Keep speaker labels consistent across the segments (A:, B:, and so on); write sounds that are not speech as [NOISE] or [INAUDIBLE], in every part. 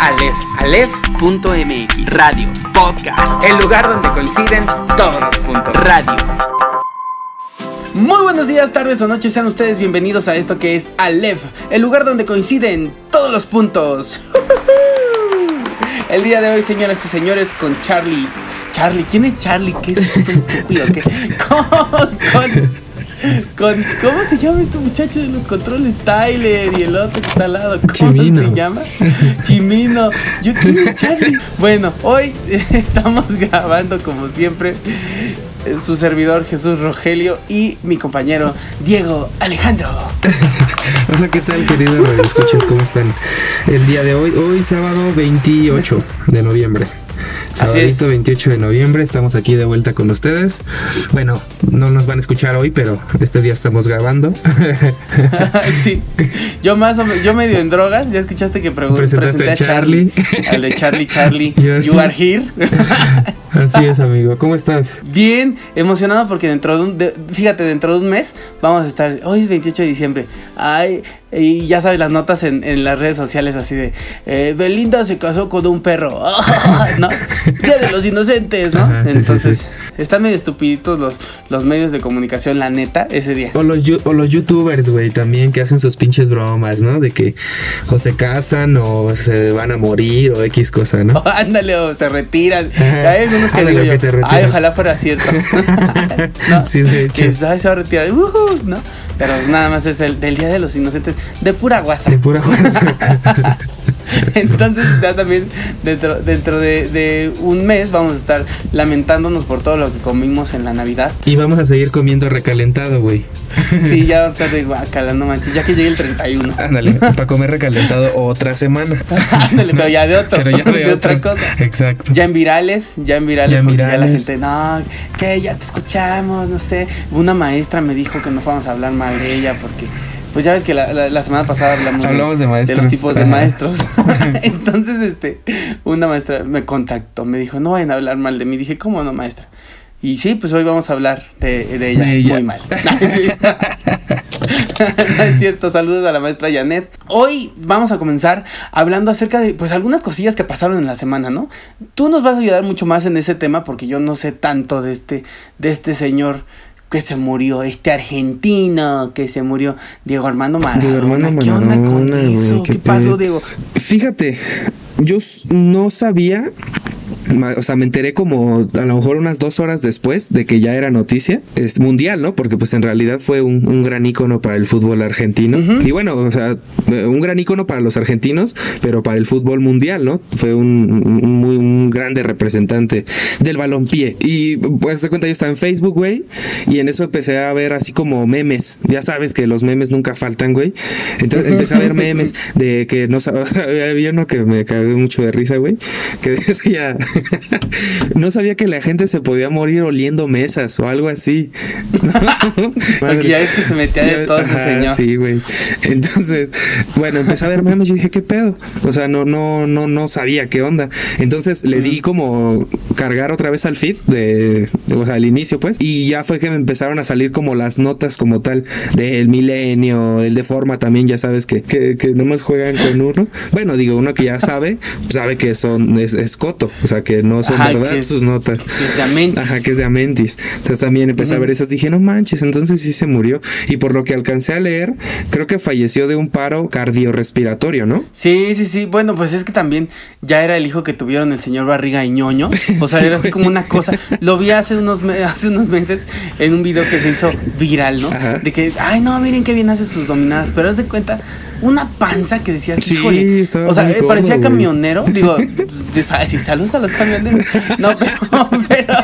A: Aleph, Aleph.mx, radio, podcast, el lugar donde coinciden todos los puntos. Radio. Muy buenos días, tardes o noches, sean ustedes bienvenidos a esto que es Aleph, el lugar donde coinciden todos los puntos. [LAUGHS] El día de hoy, señoras y señores, con Charlie. Charlie, ¿quién es Charlie? ¿Qué es esto estúpido? ¿Qué? [LAUGHS] Con, con, ¿Cómo se llama este muchacho de los controles? Tyler y el otro que está al lado. ¿Cómo
B: Chimino.
A: se llama? Chimino. Yo Charlie. Bueno, hoy [LAUGHS] estamos grabando como siempre su servidor Jesús Rogelio y mi compañero Diego Alejandro.
B: Hola, ¿qué tal, queridos escuchas? ¿Cómo están? El día de hoy, hoy sábado 28 de noviembre. Sabadito 28 de noviembre, estamos aquí de vuelta con ustedes. Bueno, no nos van a escuchar hoy, pero este día estamos grabando. [LAUGHS]
A: sí. Yo más o menos, yo medio en drogas, ya escuchaste que pregun-
B: Presentaste
A: presenté a Charlie. Al de Charlie Charlie. [LAUGHS]
B: You are
A: You are here. [LAUGHS]
B: Así es, amigo. ¿Cómo estás?
A: Bien emocionado porque dentro de un, de- fíjate, dentro de un mes vamos a estar, hoy es 28 de diciembre, ay, y ya sabes las notas en, en las redes sociales así de, eh, Belinda se casó con un perro, [LAUGHS] ¿no? Día de los inocentes, ¿no?
B: Ajá, sí, sí,
A: Entonces,
B: sí.
A: están medio estupiditos los, los medios de comunicación, la neta, ese día.
B: O los, o los youtubers, güey, también que hacen sus pinches bromas, ¿no? De que o se casan o se van a morir o X cosa, ¿no? [LAUGHS]
A: Ándale, o se retiran.
B: Ajá.
A: Hay algunos que digo yo,
B: que se retiran.
A: ay, ojalá fuera cierto. [LAUGHS] ¿No?
B: Sí, de hecho.
A: Ay, se va a retirar, ¿no? Pero nada más es el del Día de los Inocentes, de pura guasa.
B: De pura cosa. [LAUGHS] [LAUGHS]
A: Entonces ya también dentro, dentro de, de un mes vamos a estar lamentándonos por todo lo que comimos en la Navidad.
B: Y vamos a seguir comiendo recalentado, güey.
A: Sí, [LAUGHS] ya vamos a estar de guacala, no manches, ya que llegue el 31.
B: Ándale, para comer recalentado otra semana. [LAUGHS]
A: Ándale, pero ya de otro,
B: Pero ya
A: de,
B: de
A: otra cosa.
B: Exacto.
A: Ya en virales, ya en virales,
B: Ya en
A: porque ya la
B: virales.
A: gente, no, que ya te escuchamos, no sé. Una maestra me dijo que no fuéramos a hablar mal de ella porque, pues ya ves que la, la- la semana pasada hablamos,
B: Hablamos de maestros.
A: los tipos de maestros. [LAUGHS] [LAUGHS] Entonces, este, una maestra me contactó, me dijo, no vayan a hablar mal de mí. Dije, ¿cómo no, maestra? Y sí, pues hoy vamos a hablar de, de ella,
B: De ella.
A: muy mal. [LAUGHS] No es cierto, saludos a la maestra Janet. Hoy vamos a comenzar hablando acerca de pues algunas cosillas que pasaron en la semana, ¿no? Tú nos vas a ayudar mucho más en ese tema porque yo no sé tanto de este de este señor que se murió, este argentino que se murió, Diego Armando Maradona. ¿Qué onda con eso? ¿Qué, pasó, Diego?
B: Fíjate, yo no sabía, o sea, me enteré como a lo mejor unas dos horas después de que ya era noticia, es mundial, ¿no? Porque pues en realidad fue un, un gran ícono para el fútbol argentino. Y bueno, o sea, eh, un gran ícono para los argentinos, pero para el fútbol mundial, ¿no? Fue un, un muy un grande representante del balompié. Y pues de cuenta, yo estaba en Facebook, güey, y en eso empecé a ver así como memes. Ya sabes que los memes nunca faltan, güey. Entonces empecé a ver [LAUGHS] memes de que no sabía, [LAUGHS] había uno que me cagué mucho de risa, güey, que [LAUGHS] decía, no sabía que la gente se podía morir oliendo mesas o algo así.
A: Porque ya ves que se metía de todo ese señor.
B: Sí, güey. Entonces, bueno, empecé a ver memes y dije, ¿qué pedo? O sea, no, no, no, no sabía qué onda. Entonces le di como cargar otra vez al feed de, o sea, al inicio, pues. Y ya fue que me empezaron a salir como las notas como tal del milenio, el de forma también, ya sabes que, que, que nomás juegan con uno. Bueno, digo, uno que ya sabe, sabe que son, es, es coto. O sea, que no son
A: Ajá,
B: verdad
A: que es-
B: sus notas.
A: que es de Amentis.
B: Ajá, que es de Amentis. Entonces también empecé a ver esas. Dije, no manches, entonces sí se murió. Y por lo que alcancé a leer, creo que falleció de un paro cardiorrespiratorio, ¿no?
A: Sí, sí, sí. Bueno, pues es que también ya era el hijo que tuvieron el señor Barriga y ñoño. [LAUGHS] O sea,
B: Sí,
A: era así
B: güey.
A: como una cosa. Lo vi hace unos, hace unos meses en un video que se hizo viral, ¿no?
B: Ajá.
A: De que, ay, no, miren qué bien hace sus dominadas. Pero haz de cuenta, una panza que decías,
B: Sí,
A: híjole. O sea,
B: cómodo,
A: parecía camionero. [LAUGHS] Digo, sí, saludos a los camioneros. No, pero, [LAUGHS] pero.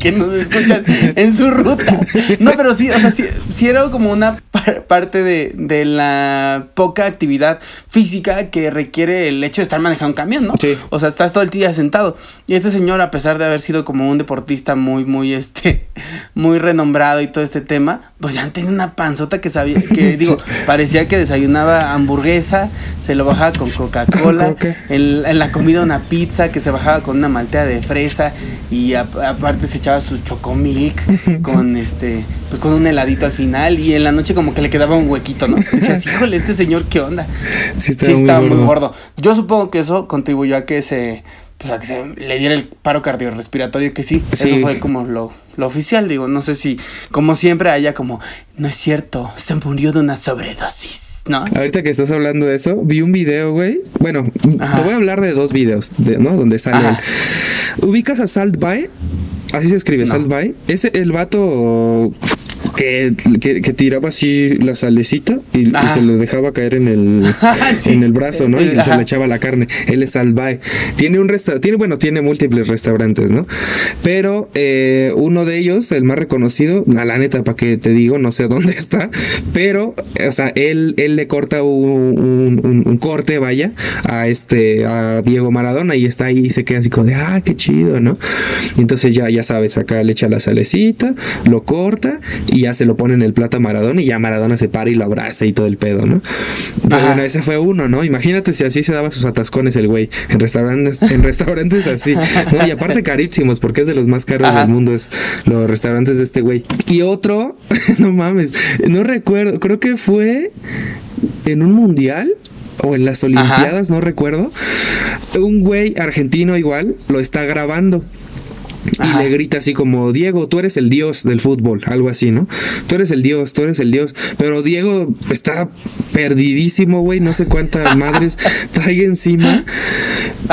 A: Que nos escuchan en su ruta. No, pero sí, o sea, sí, sí era como una par- parte de, de la poca actividad física que requiere el hecho de estar manejando un camión, ¿no?
B: Sí.
A: O sea, estás todo el día sentado. Y este señor, a pesar de haber sido como un deportista muy, muy, este, muy renombrado y todo este tema, pues ya tenía una panzota que sabía, que [LAUGHS] digo, parecía que desayunaba hamburguesa, se lo bajaba con Coca-Cola, en la comida una pizza que se bajaba con una maltea de fresa y aparte se echaba su chocomilk [LAUGHS] con este, pues con un heladito al final y en la noche como que le quedaba un huequito, ¿no? Decías, híjole, este señor, ¿qué onda? Sí, estaba, muy, gordo. Yo supongo que eso contribuyó a que se pues a que se le diera el paro cardiorrespiratorio, que sí, eso fue como lo, lo oficial, digo, no sé si como siempre haya como, no es cierto, se murió de una sobredosis, ¿no?
B: Ahorita que estás hablando de eso, vi un video, güey, bueno, te voy a hablar de dos videos, ¿no? Donde sale ¿Ubicas a Salt Bay? Así se escribe, Salt Bay. Ese, el vato que, que, tiraba así la salecita y, se lo dejaba caer en el, [LAUGHS] en el brazo, ¿no? Y se le echaba la carne. Él es Albae. Tiene un restaurante, tiene, bueno, tiene múltiples restaurantes, ¿no? Pero eh, uno de ellos, el más reconocido, a la neta, para que te digo, no sé [LAUGHS] dónde está, pero, o sea, él, él le corta un, un, corte, vaya, a este, a Diego Maradona y está ahí y se queda así como de, ah, qué chido, ¿no? entonces ya, ya sabes, acá le echa la salecita, lo corta y ya se lo pone en el plato a Maradona y ya Maradona se para y lo abraza y todo el pedo, ¿no? Pero bueno, ese fue uno, ¿no? Imagínate si así se daba sus atascones el güey en restaurantes, [LAUGHS] en restaurantes así, ¿no? Y aparte carísimos, porque es de los más caros del mundo, es los restaurantes de este güey. Y otro, [LAUGHS] no mames, no recuerdo, creo que fue en un mundial o en las Olimpiadas, no recuerdo. Un güey argentino igual lo está grabando y le grita así como, Diego, tú eres el dios del fútbol, algo así, ¿no? Tú eres el dios, tú eres el dios. Pero Diego está perdidísimo, güey, no sé cuántas [LAUGHS] madres trae encima.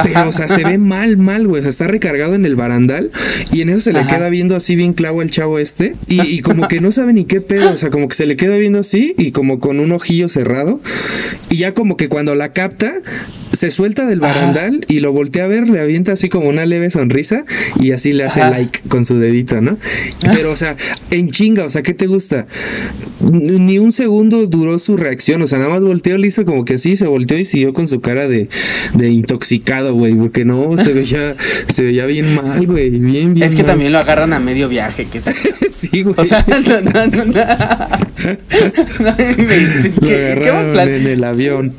B: Pero, o sea, se ve mal, mal, güey. O sea, está recargado en el barandal y en eso se le queda viendo así bien clavo al chavo este. Y, y, como que no sabe ni qué pedo. O sea, como que se le queda viendo así y como con un ojillo cerrado. Y ya como que cuando la capta, se suelta del barandal y lo voltea a ver, le avienta así como una leve sonrisa y así le hace like con su dedito, ¿no? Pero, o sea, en chinga, o sea, ¿qué te gusta? Ni un segundo duró su reacción, o sea, nada más volteó, le hizo como que sí, se volteó y siguió con su cara de, de intoxicado, güey, porque no, se veía, [LAUGHS] se veía bien mal, güey, bien, bien
A: Es que también lo agarran a medio viaje, que [LAUGHS]
B: sí, güey.
A: O sea, [LAUGHS] no, no, no, no.
B: es que, ¿qué en el avión.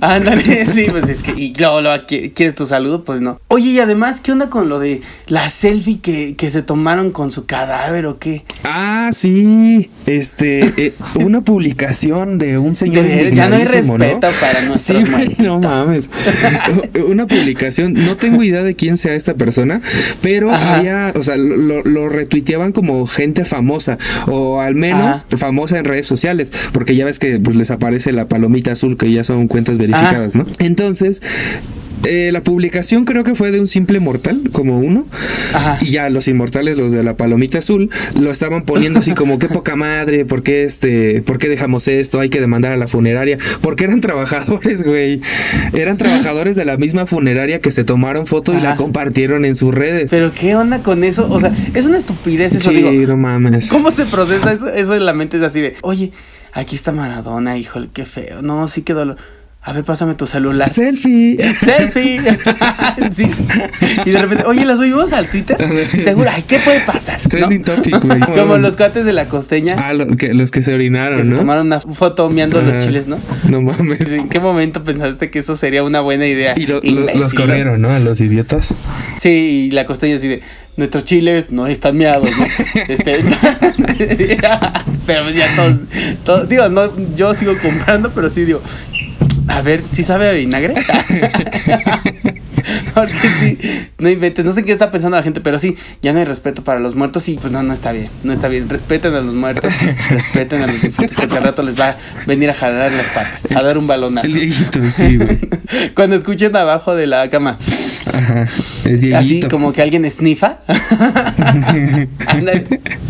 A: Ándale, sí, pues es que, y luego, ¿quieres tu saludo? Pues no. Oye, y además, ¿qué onda con lo de la selfie que, que se tomaron con su cadáver o qué?
B: Ah, sí, este, eh, [LAUGHS] una publicación de un señor.
A: ya no hay respeto para [LAUGHS] nuestros sí, No mames. [LAUGHS]
B: una publicación, no tengo idea de quién sea esta persona, pero había, o sea, lo, lo, retuiteaban como gente famosa, o al menos famosa en redes sociales, porque ya ves que pues, les aparece la palomita azul, que ya son cuentas verificadas, ¿no? Entonces, eh, la publicación creo que fue de un simple mortal, como uno. Y ya los inmortales, los de la palomita azul, lo estaban poniendo así como qué poca madre, ¿por qué este, por qué dejamos esto? Hay que demandar a la funeraria. Porque eran trabajadores, güey. Eran trabajadores de la misma funeraria que se tomaron foto y la compartieron en sus redes.
A: Pero qué onda con eso? O sea, es una estupidez eso, sí,
B: no mames.
A: ¿Cómo se procesa eso? Eso en la mente es así de, oye, aquí está Maradona, híjole, qué feo. No, sí, qué dolor a ver, pásame tu celular.
B: Selfie.
A: Selfie. [LAUGHS] sí. Y de repente, oye, ¿la subimos al Twitter? [LAUGHS] Seguro, ay, ¿qué puede pasar?
B: Trending topic, güey. [LAUGHS]
A: Como los cuates de la costeña.
B: Ah, que, los que se orinaron,
A: que
B: ¿no?
A: Se tomaron una foto meando los chiles, ¿no?
B: No mames.
A: ¿En qué momento pensaste que eso sería una buena idea?
B: Y los corrieron, ¿no? A los idiotas.
A: Sí, y la costeña así de, nuestros chiles no están meados, ¿no? este, pero pues ya todos, todos, digo, no, yo sigo comprando, pero sí digo, a ver, ¿sí sabe a vinagre? [LAUGHS] [LAUGHS] Porque sí, no inventes, no sé qué está pensando la gente, pero sí, ya no hay respeto para los muertos y pues no, no está bien, no está bien. Respeten a los muertos, [LAUGHS] respeten a los difuntos, que al rato les va a venir a jalar las patas, a dar un balonazo.
B: sí, güey.
A: Cuando escuchen abajo de la cama. Ajá, Así como que alguien esnifa.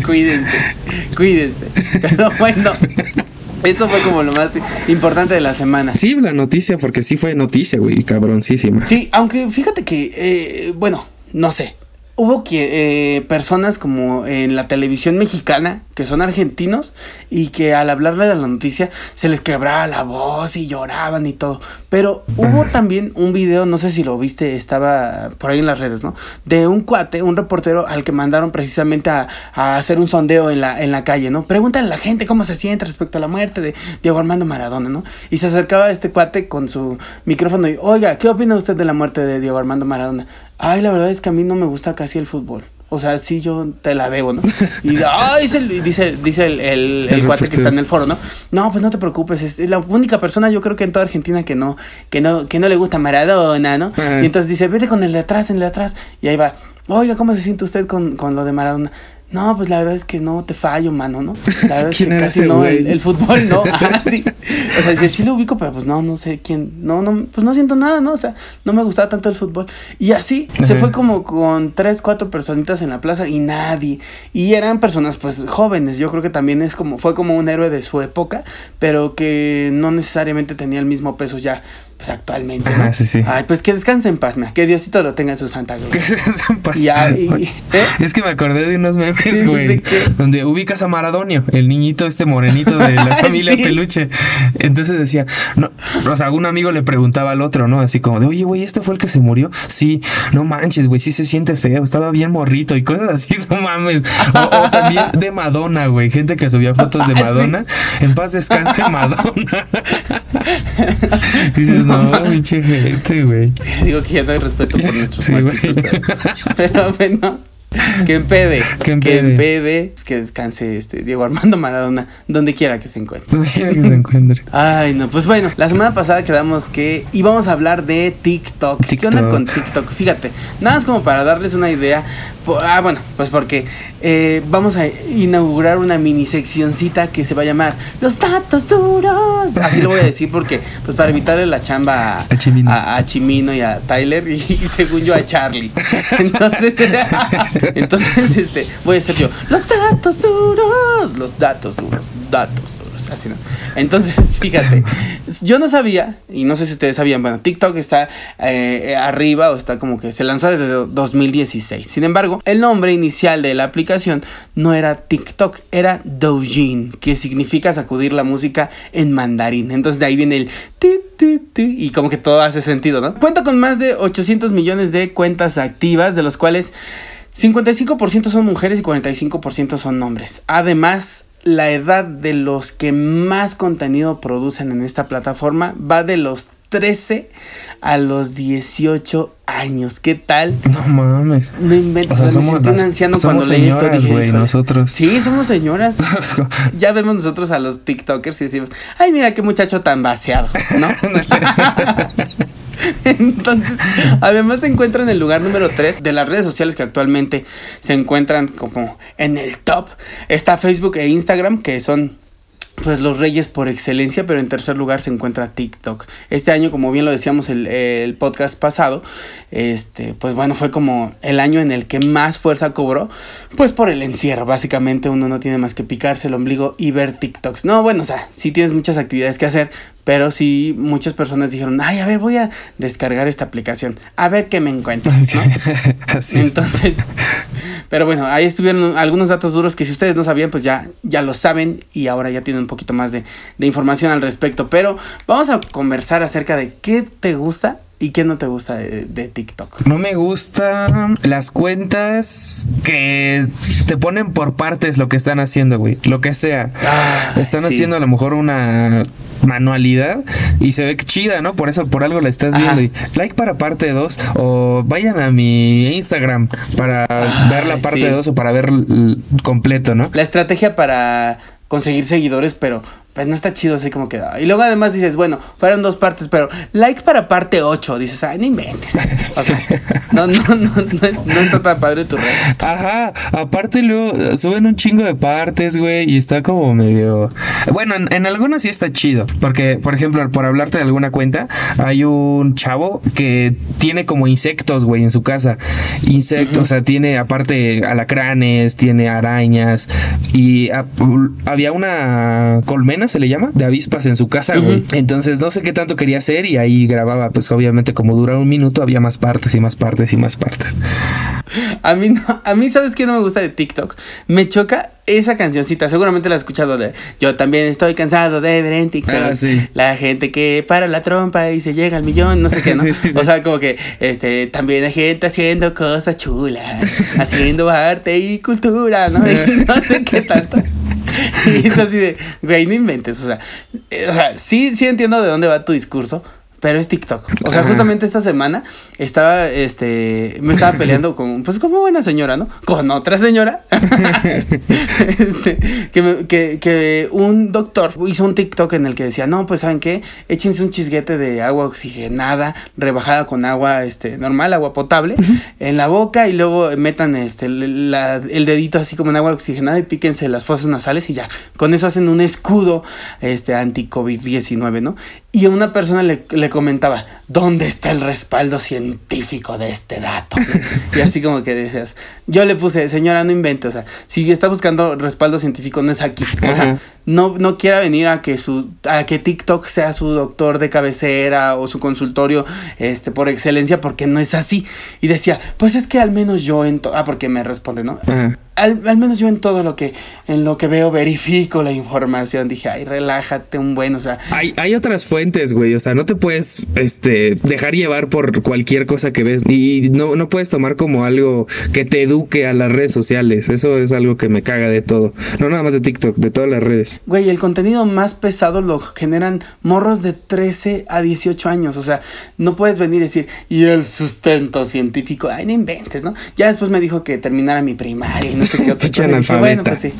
A: cuídense, cuídense. Pero bueno. Eso fue como lo más importante de la semana.
B: Sí, la noticia, porque sí fue noticia, güey, cabroncísima.
A: Sí, aunque fíjate que, eh, bueno, no sé hubo que, eh, personas como en la televisión mexicana que son argentinos y que al hablarle de la noticia se les quebraba la voz y lloraban y todo. Pero hubo también un video, no sé si lo viste, estaba por ahí en las redes, ¿no? De un cuate, un reportero al que mandaron precisamente a, hacer un sondeo en la, en la calle, ¿no? Pregúntale a la gente cómo se siente respecto a la muerte de Diego Armando Maradona, ¿no? Y se acercaba a este cuate con su micrófono y, oiga, ¿qué opina usted de la muerte de Diego Armando Maradona? Ay, la verdad es que a mí no me gusta casi el fútbol. O sea, sí, yo te la debo, ¿no? Y [LAUGHS] ay, dice, el, dice, dice el, el, el cuate que está en el foro, ¿no? No, pues no te preocupes, es, la única persona yo creo que en toda Argentina que no, que no, que no le gusta Maradona, ¿no? Y entonces dice, vete con el de atrás, en el de atrás. Y ahí va, oiga, ¿cómo se siente usted con, con lo de Maradona? No, pues la verdad es que no te fallo, mano, ¿no? La [LAUGHS] verdad es que casi no, el, fútbol no. [LAUGHS] Ah, sí. O sea, sí, sí, lo ubico, pero pues no, no sé quién. No, no, pues no siento nada, ¿no? O sea, no me gustaba tanto el fútbol. Y así se fue como con tres, cuatro personitas en la plaza y nadie. Y eran personas, pues, jóvenes. Yo creo que también es como, fue como un héroe de su época, pero que no necesariamente tenía el mismo peso ya pues actualmente. ¿no? sí, sí. Ay, pues que descanse en paz, mira, que Diosito lo tenga en su santa gloria. Que descanse en paz.
B: ¿eh? Es que me acordé de unos memes, [LAUGHS] güey, donde ubicas a Maradonio, el niñito este morenito de la [LAUGHS] familia Peluche. Entonces decía, no, o sea, algún amigo le preguntaba al otro, ¿no? Así como de, oye, güey, ¿este fue el que se murió? Sí, no manches, güey, sí se siente feo, estaba bien morrito y cosas así, [LAUGHS] no mames. O, también de Madonna, güey, gente que subía fotos de Madonna. En paz descanse Madonna. Dices, no, [LAUGHS] pinche gente, güey. [LAUGHS]
A: Digo que ya no hay respeto por [LAUGHS] nuestros sí. Pero, bueno. Que empede. Que empede. Que Que descanse este Diego Armando Maradona. Donde quiera que se encuentre.
B: Donde quiera que se encuentre.
A: Ay, no. Pues bueno, la semana pasada quedamos que íbamos a hablar de TikTok. TikTok. ¿Qué onda con TikTok? Fíjate. Nada más como para darles una idea. Ah, bueno, pues porque eh, vamos a inaugurar una mini seccioncita que se va a llamar Los datos duros. Así lo voy a decir porque, pues para evitarle la chamba a, Chimino. y a Tyler y, según yo a Charlie. Entonces, [LAUGHS] entonces este, voy a ser yo. Los datos duros. Los datos duros. Datos así no. Entonces, [LAUGHS] fíjate, yo no sabía, y no sé si ustedes sabían, bueno, TikTok está eh, arriba o está como que se lanzó desde 2016. Sin embargo, el nombre inicial de la aplicación no era TikTok, era Doujin, que significa sacudir la música en mandarín. Entonces de ahí viene el ti, ti, ti, y como que todo hace sentido, ¿no? Cuenta con más de 800 millones de cuentas activas, de los cuales 55% son mujeres y 45% son hombres. Además, la edad de los que más contenido producen en esta plataforma va de los 13 a los 18 años. ¿Qué tal?
B: No mames.
A: No inventes. O somos un anciano cuando leí esto.
B: Dije, nosotros.
A: Sí, somos señoras. [LAUGHS] ya vemos nosotros a los TikTokers y decimos, ay, mira qué muchacho tan vaciado, ¿no? [LAUGHS] [LAUGHS] [LAUGHS] Entonces, además se encuentra en el lugar número 3 de las redes sociales que actualmente se encuentran como en el top. Está Facebook e Instagram, que son pues los reyes por excelencia, pero en tercer lugar se encuentra TikTok. Este año, como bien lo decíamos el, el, podcast pasado, este, pues bueno, fue como el año en el que más fuerza cobró, pues por el encierro. Básicamente uno no tiene más que picarse el ombligo y ver TikToks. No, bueno, o sea, sí tienes muchas actividades que hacer, pero sí, muchas personas dijeron, ay, a ver, voy a descargar esta aplicación, a ver qué me encuentro, ¿no? [LAUGHS] Así Entonces, pero bueno, ahí estuvieron algunos datos duros que si ustedes no sabían, pues ya, ya lo saben y ahora ya tienen un poquito más de, de información al respecto. Pero vamos a conversar acerca de qué te gusta ¿Y qué no te gusta de, TikTok?
B: No me gustan las cuentas que te ponen por partes lo que están haciendo, güey. Lo que sea. Ah, están haciendo a lo mejor una manualidad y se ve chida, ¿no? Por eso, por algo la estás viendo. Y like para parte 2 o vayan a mi Instagram para ver la parte 2 o para ver completo, ¿no?
A: La estrategia para conseguir seguidores, pero pues no está chido así como queda. Y luego además dices, bueno, fueron dos partes, pero like para parte 8. Dices, ay, no inventes. [LAUGHS] O sea, no, no, no, no, está tan padre tu red.
B: Ajá, aparte luego suben un chingo de partes, güey, y está como medio... Bueno, en, algunos sí está chido, porque, por ejemplo, por hablarte de alguna cuenta, hay un chavo que tiene como insectos, güey, en su casa. Insectos, o sea, tiene aparte alacranes, tiene arañas, y había una colmena se le llama, de avispas en su casa, güey. Entonces no sé qué tanto quería hacer y ahí grababa, pues obviamente como dura un minuto había más partes y más partes y más partes.
A: A mí no, a mí sabes qué no me gusta de TikTok. Me choca esa cancioncita, seguramente la has escuchado de Yo también estoy cansado de ver en TikTok ah, la gente que para la trompa y se llega al millón, no sé qué, ¿no? [LAUGHS] o sea, como que este también hay gente haciendo cosas chulas, [LAUGHS] haciendo arte y cultura, ¿no? [LAUGHS] no sé qué tanto. [LAUGHS] y es así de, güey, no inventes. O sea, eh, o sea, sí, sí entiendo de dónde va tu discurso, pero es TikTok. O sea, justamente esta semana estaba, este, me estaba [LAUGHS] peleando con, pues como buena señora, ¿no? Con otra señora. [LAUGHS] este, que, que, que, un doctor hizo un TikTok en el que decía, no, pues saben qué, échense un chisguete de agua oxigenada, rebajada con agua, este, normal, agua potable, en la boca y luego metan, este, el dedito así como en agua oxigenada y píquense las fosas nasales y ya. Con eso hacen un escudo, este, anti-COVID-19, ¿no? Y una persona le, le, comentaba, ¿dónde está el respaldo científico de este dato? [LAUGHS] y así como que decías, yo le puse, señora, no invente, o sea, si está buscando respaldo científico, no es aquí. O sea, no, no quiera venir a que su, a que TikTok sea su doctor de cabecera o su consultorio, este, por excelencia, porque no es así. Y decía, pues es que al menos yo en ah, porque me responde, ¿no? Al, al, menos yo en todo lo que, en lo que veo, verifico la información. Dije, ay, relájate un buen, o sea.
B: Hay, hay otras fuentes, güey. O sea, no te puedes este, dejar llevar por cualquier cosa que ves. Y no, no puedes tomar como algo que te eduque a las redes sociales. Eso es algo que me caga de todo. No nada más de TikTok, de todas las redes.
A: Güey, el contenido más pesado lo generan morros de 13 a 18 años. O sea, no puedes venir y decir, y el sustento científico. Ay, no inventes, ¿no? Ya después me dijo que terminara mi primaria y no sé [LAUGHS] qué otro.
B: analfabeta. bueno, pues
A: sí.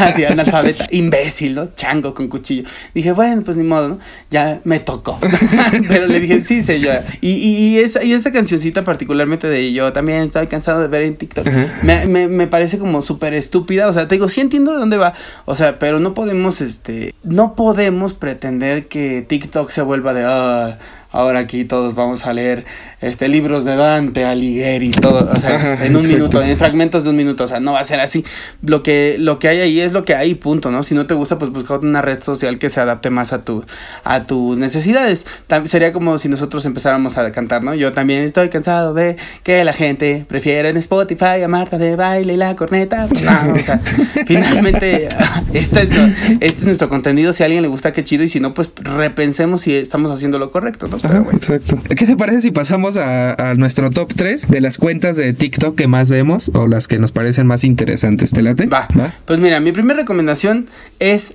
A: Así, [LAUGHS] ah, analfabeta. Imbécil, ¿no? Chango con cuchillo. Dije, bueno, pues ni modo, ¿no? Ya me tocó. [LAUGHS] Pero le dije, sí, señora. Y, y, esa, y esa cancioncita particularmente de yo también estoy cansado de ver en TikTok. Me, me, me, parece como súper estúpida. O sea, te digo, sí entiendo de dónde va. O sea, pero no podemos, este, no podemos pretender que TikTok se vuelva de, ah, ahora aquí todos vamos a leer este, libros de Dante, Alighieri, todo, o sea, en un minuto, en fragmentos de un minuto, o sea, no va a ser así. Lo que, lo que hay ahí es lo que hay, punto, ¿no? Si no te gusta, pues busca una red social que se adapte más a, tu, a tus necesidades. sería como si nosotros empezáramos a cantar, ¿no? Yo también estoy cansado de que la gente prefiera en Spotify a Marta de baile y la corneta. Pues, no, o sea, [LAUGHS] finalmente, [LAUGHS] este es, este es nuestro contenido. Si a alguien le gusta, qué chido, y si no, pues repensemos si estamos haciendo lo correcto, ¿no?
B: Exacto. ¿Qué te parece si pasamos a, nuestro top 3 de las cuentas de TikTok que más vemos o las que nos parecen más interesantes. ¿Te late?
A: Va. Pues mira, mi primera recomendación es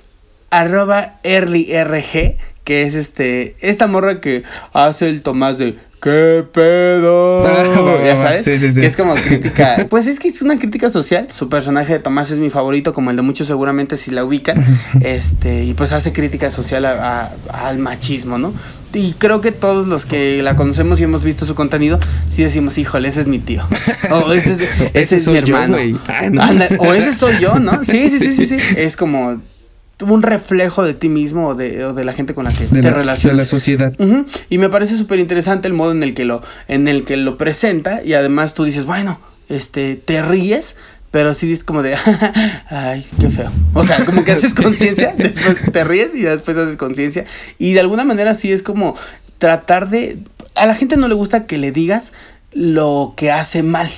A: arroba earlyrg, que es este, esta morra que hace el Tomás de ¿Qué pedo? [LAUGHS] ya [LAUGHS] sabes. Sí, sí, sí. Que es como crítica. [LAUGHS] Pues es que es una crítica social. Su personaje de Tomás es mi favorito, como el de muchos seguramente si la ubican. este, y pues hace crítica social al machismo, ¿no? Y creo que todos los que la conocemos y hemos visto su contenido, sí decimos, híjole, ese es mi tío. O ese es, ese es mi hermano. o ese soy yo, ¿no? Sí, sí, sí, sí, sí. Es como un reflejo de ti mismo o de, de la gente con la que te relacionas.
B: De la sociedad.
A: Y me parece súper interesante el modo en el que lo, en el que lo presenta. Y además tú dices, bueno, este, te ríes, pero sí dices como de, [LAUGHS] ay, qué feo. O sea, como que haces conciencia, [LAUGHS] después te ríes y después haces conciencia. Y de alguna manera sí es como tratar de... A la gente no le gusta que le digas lo que hace mal.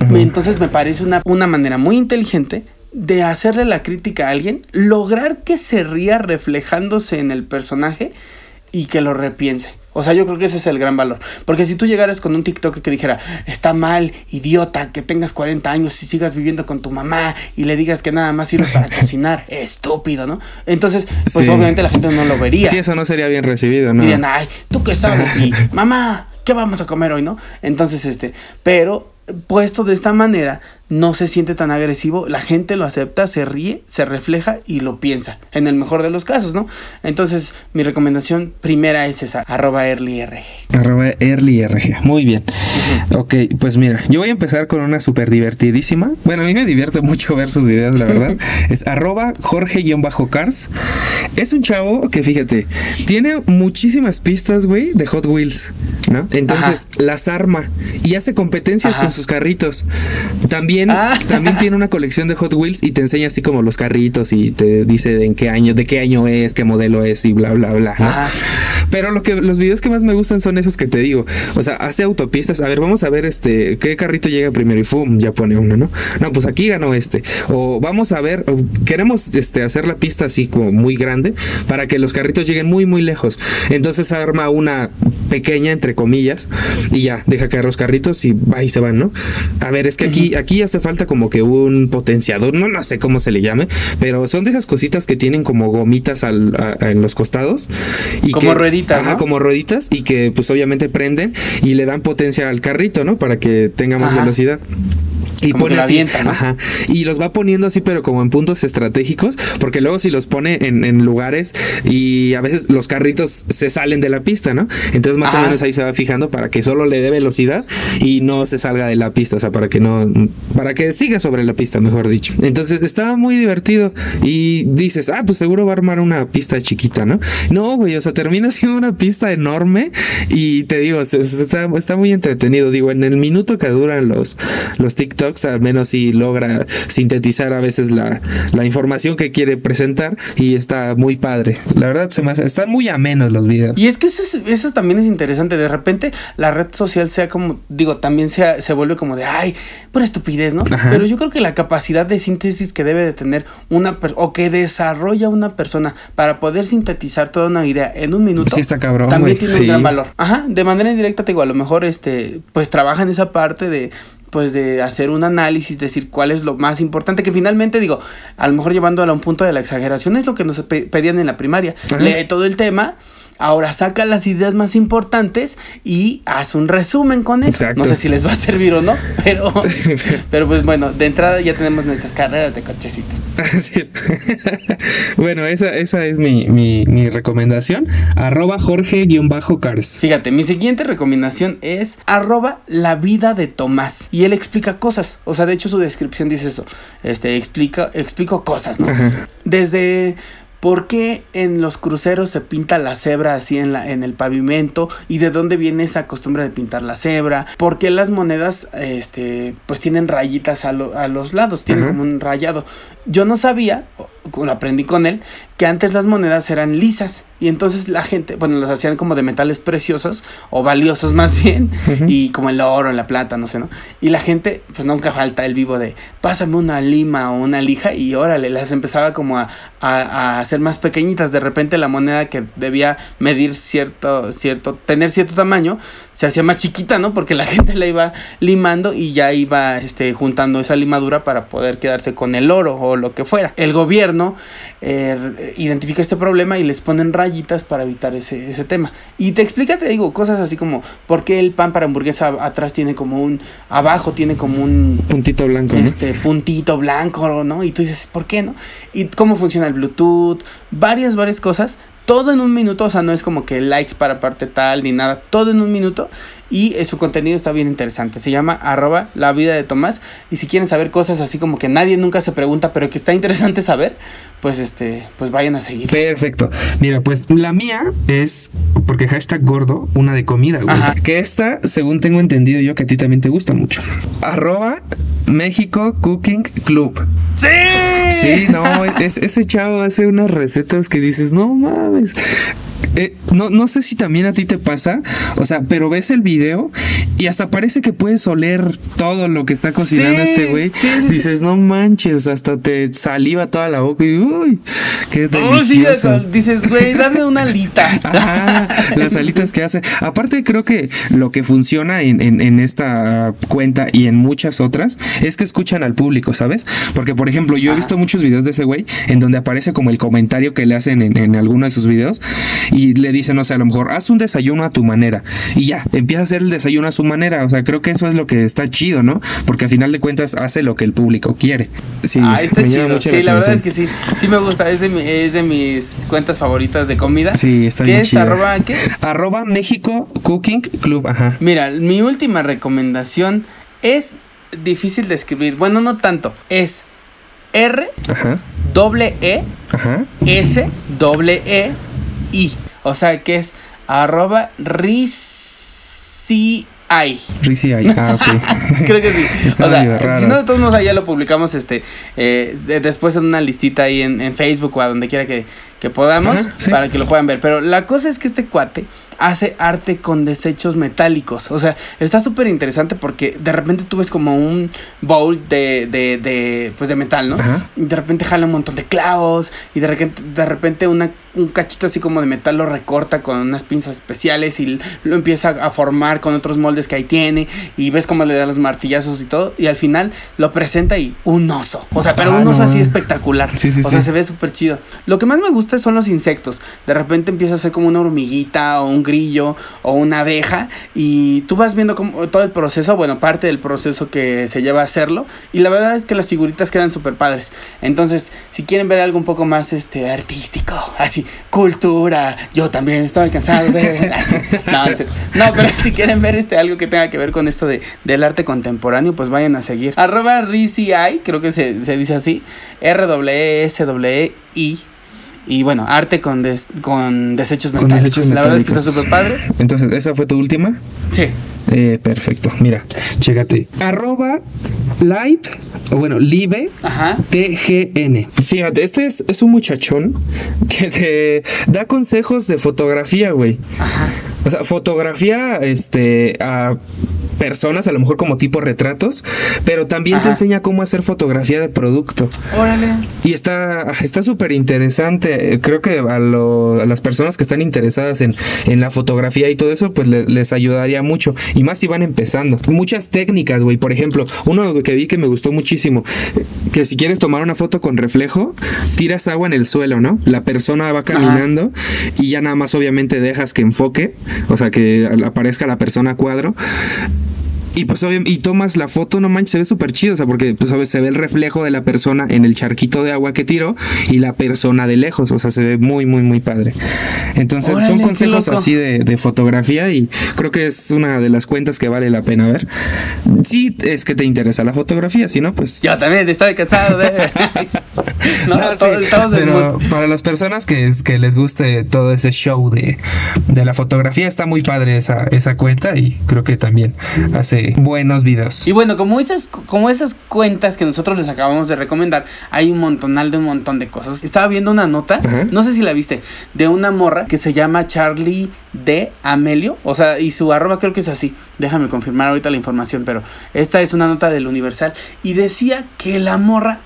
A: Entonces me parece una, una manera muy inteligente de hacerle la crítica a alguien, lograr que se ría reflejándose en el personaje y que lo repiense. O sea, yo creo que ese es el gran valor. Porque si tú llegaras con un TikTok que dijera, está mal, idiota, que tengas 40 años y sigas viviendo con tu mamá y le digas que nada más sirve para [LAUGHS] cocinar, estúpido, ¿no? Entonces, pues obviamente la gente no lo vería.
B: Sí, eso no sería bien recibido, ¿no?
A: Dirían, ay, ¿tú qué sabes? [LAUGHS] Y, mamá, ¿qué vamos a comer hoy, no? Entonces, este, pero puesto de esta manera, no se siente tan agresivo, la gente lo acepta, se ríe, se refleja y lo piensa, en el mejor de los casos, ¿no? Entonces, mi recomendación primera es esa, arroba earlyrg.
B: Arroba earlyrg, muy bien. Ok, pues mira, yo voy a empezar con una súper divertidísima. Bueno, a mí me divierte mucho ver sus videos, la verdad. [LAUGHS] es arroba Jorge-Cars. Es un chavo que, fíjate, tiene muchísimas pistas, güey, de Hot Wheels, ¿no? Entonces, las arma y hace competencias con sus carritos. También Ah. [LAUGHS] también, tiene una colección de Hot Wheels y te enseña así como los carritos y te dice en qué año, de qué año es, qué modelo es y bla, bla, bla. Ah. Pero lo que los videos que más me gustan son esos que te digo. O sea, hace autopistas. A ver, vamos a ver este qué carrito llega primero y ¡fum! ya pone uno, ¿no? No, pues aquí ganó este. O vamos a ver, queremos este hacer la pista así como muy grande para que los carritos lleguen muy muy lejos. Entonces arma una pequeña, entre comillas, y ya, deja caer los carritos y y se van, ¿no? A ver, es que aquí, aquí hace falta como que un potenciador, no, no sé cómo se le llame, pero son de esas cositas que tienen como gomitas al, en los costados.
A: Y como rueditas. Ajá,
B: como rueditas y que pues obviamente prenden y le dan potencia al carrito, ¿no? Para que tenga más velocidad. Y pone así, ajá, y los va poniendo así, pero como en puntos estratégicos, porque luego si los pone en, lugares y a veces los carritos se salen de la pista, ¿no? Entonces más o menos ahí se va fijando para que solo le dé velocidad y no se salga de la pista, o sea, para que no, para que siga sobre la pista, mejor dicho. Entonces estaba muy divertido y dices, ah, pues seguro va a armar una pista chiquita, ¿no? No, güey, o sea, termina siendo una pista enorme y te digo, está, está muy entretenido, digo, en el minuto que duran los, los TikTok al menos si logra sintetizar a veces la, información que quiere presentar y está muy padre. La verdad, se me hace, están muy amenos los videos.
A: Y es que eso, eso también es interesante. De repente la red social sea como, digo, también sea, se vuelve como de, ay, por estupidez, ¿no? Pero yo creo que la capacidad de síntesis que debe de tener una o que desarrolla una persona para poder sintetizar toda una idea en un minuto.
B: Sí está cabrón,
A: también tiene un gran valor. Ajá, de manera indirecta te digo, a lo mejor este, pues trabaja en esa parte de pues de hacer un análisis, decir cuál es lo más importante, que finalmente digo, a lo mejor llevándolo a un punto de la exageración es lo que nos pedían en la primaria. Lee todo el tema Ahora saca las ideas más importantes y haz un resumen con eso. No sé si les va a servir o no, pero, [LAUGHS] pero pues bueno, de entrada ya tenemos nuestras carreras de cochecitos. Así es. [LAUGHS]
B: bueno, esa, esa es mi, mi, mi recomendación. Arroba Jorge-Cars.
A: Fíjate, mi siguiente recomendación es arroba la vida de Tomás. Y él explica cosas. O sea, de hecho su descripción dice eso. Este, explica, explico cosas, ¿no? Desde ¿Por qué en los cruceros se pinta la cebra así en, la, en el pavimento? ¿Y de dónde viene esa costumbre de pintar la cebra? ¿Por qué las monedas este, pues tienen rayitas a, los lados? Tienen como un rayado. Yo no sabía, lo aprendí con él, que antes las monedas eran lisas y entonces la gente, bueno, las hacían como de metales preciosos o valiosos más bien y como el oro, la plata, no sé, ¿no? Y la gente, pues nunca falta el vivo de, pásame una lima o una lija y órale, las empezaba como a, a, hacer más pequeñitas. De repente la moneda que debía medir cierto, cierto, tener cierto tamaño, se hacía más chiquita, ¿no? Porque la [LAUGHS] gente la iba limando y ya iba este, juntando esa limadura para poder quedarse con el oro o lo que fuera. El gobierno eh, identifica este problema y les ponen rayitas para evitar ese, ese tema. Y te explica, te digo, cosas así como por qué el pan para hamburguesa atrás tiene como un, abajo tiene como un
B: puntito blanco.
A: Este puntito blanco, ¿no? Y tú dices, ¿por qué no? Y cómo funciona el Bluetooth, varias, varias cosas todo en un minuto, o sea, no es como que like para parte tal ni nada, todo en un minuto y eh, su contenido está bien interesante. Se llama arroba la vida de Tomás y si quieren saber cosas así como que nadie nunca se pregunta, pero que está interesante saber, pues este, pues vayan a seguir.
B: Perfecto. Mira, pues la mía es porque hashtag gordo, una de comida, güey. Que esta, según tengo entendido yo, que a ti también te gusta mucho. Arroba México Cooking Club.
A: ¡Sí!
B: Sí, no, ese chavo hace unas recetas que dices, no mames. Eh, no, no sé si también a ti te pasa, o sea, pero ves el video y hasta parece que puedes oler todo lo que está cocinando este güey. dices, no manches, hasta te saliva toda la boca y uy, qué oh, delicioso.
A: dices, güey, dame una alita. [LAUGHS]
B: las alitas que hace. Aparte, creo que lo que funciona en, en, esta cuenta y en muchas otras es que escuchan al público, ¿sabes? Porque, por ejemplo, yo he visto muchos videos de ese güey en donde aparece como el comentario que le hacen en, en alguno de sus videos y le dicen, o sea, a lo mejor haz un desayuno a tu manera y ya, empieza a hacer el desayuno a su manera. O sea, creo que eso es lo que está chido, ¿no? Porque al final de cuentas hace lo que el público quiere.
A: Sí, ah, está chido. Sí, la, verdad es que sí, sí me gusta. Es de, es de mis cuentas favoritas de comida.
B: Sí, está bien.
A: ¿Qué es? ¿Arroba qué? [LAUGHS]
B: Arroba México Cooking Club, ajá.
A: Mira, mi última recomendación es difícil de escribir. Bueno, no tanto. Es R, Ajá. doble E, Ajá. S, doble E, I. O sea que es arroba risi
B: Risi ah, ok. [LAUGHS]
A: Creo que sí. [LAUGHS] o sea, si no, de todos modos, ya lo publicamos este, eh, después en una listita ahí en, Facebook o a donde quiera que, que podamos
B: Ajá, sí.
A: para que lo puedan ver. Pero la cosa es que este cuate hace arte con desechos metálicos. O sea, está súper interesante porque de repente tú ves como un bowl de, de, de, pues de metal, ¿no?
B: Ajá.
A: Y de repente jala un montón de clavos y de repente, de repente una, un cachito así como de metal lo recorta con unas pinzas especiales y lo empieza a formar con otros moldes que ahí tiene y ves cómo le da los martillazos y todo y al final lo presenta y un oso. O sea, pero
B: Ah,
A: un oso así espectacular.
B: Sí, sí,
A: o sea,
B: sí.
A: se ve súper chido. Lo que más me gusta son los insectos. De repente empieza a ser como una hormiguita o un grillo o una abeja y tú vas viendo como todo el proceso, bueno, parte del proceso que se lleva a hacerlo y la verdad es que las figuritas quedan súper padres. Entonces, si quieren ver algo un poco más este artístico, así, cultura, yo también estaba cansado de. [LAUGHS] No, no, pero si quieren ver este algo que tenga que ver con esto de, del arte contemporáneo, pues vayan a seguir. Arroba RICI, creo que se, se dice así, R-W-S-W-I. Y bueno, arte con, des- con desechos
B: Con desechos
A: La verdad es que está súper padre.
B: Entonces, ¿esa fue tu última?
A: Sí.
B: Eh, perfecto. Mira, chécate. Arroba live, o bueno, live
A: Ajá.
B: TGN. Fíjate, este es, es un muchachón que te da consejos de fotografía, güey.
A: Ajá.
B: O sea, fotografía este, a personas, a lo mejor como tipo retratos, pero también te enseña cómo hacer fotografía de producto.
A: Órale.
B: Y está está súper interesante. Creo que a, lo- a las personas que están interesadas en, en la fotografía y todo eso, pues le- les ayudaría mucho. Y más si van empezando. Muchas técnicas, güey. Por ejemplo, uno que vi que me gustó muchísimo, que si quieres tomar una foto con reflejo, tiras agua en el suelo, ¿no? La persona va caminando y ya nada más obviamente dejas que enfoque, o sea, que aparezca la persona a cuadro. Y pues y tomas la foto, no manches, se ve súper chido, o sea, porque pues sabes, se ve el reflejo de la persona en el charquito de agua que tiró y la persona de lejos, o sea, se ve muy, muy, muy padre. Entonces
A: Órale,
B: son consejos así de, de fotografía y creo que es una de las cuentas que vale la pena ver. Si es que te interesa la fotografía, si no, pues...
A: Yo también estaba cansado de [LAUGHS] no,
B: No, sí,
A: estamos en
B: pero
A: mood.
B: para las personas que, que les guste todo ese show de, de la fotografía, está muy padre esa, esa cuenta y creo que también hace buenos videos.
A: Y bueno, como esas, como esas cuentas que nosotros les acabamos de recomendar, hay un montonal de un montón de cosas. Estaba viendo una nota,
B: Ajá.
A: no sé si la viste, de una morra que se llama Charlie de Amelio. O sea, y su arroba creo que es así. Déjame confirmar ahorita la información, pero esta es una nota del Universal. Y decía que la morra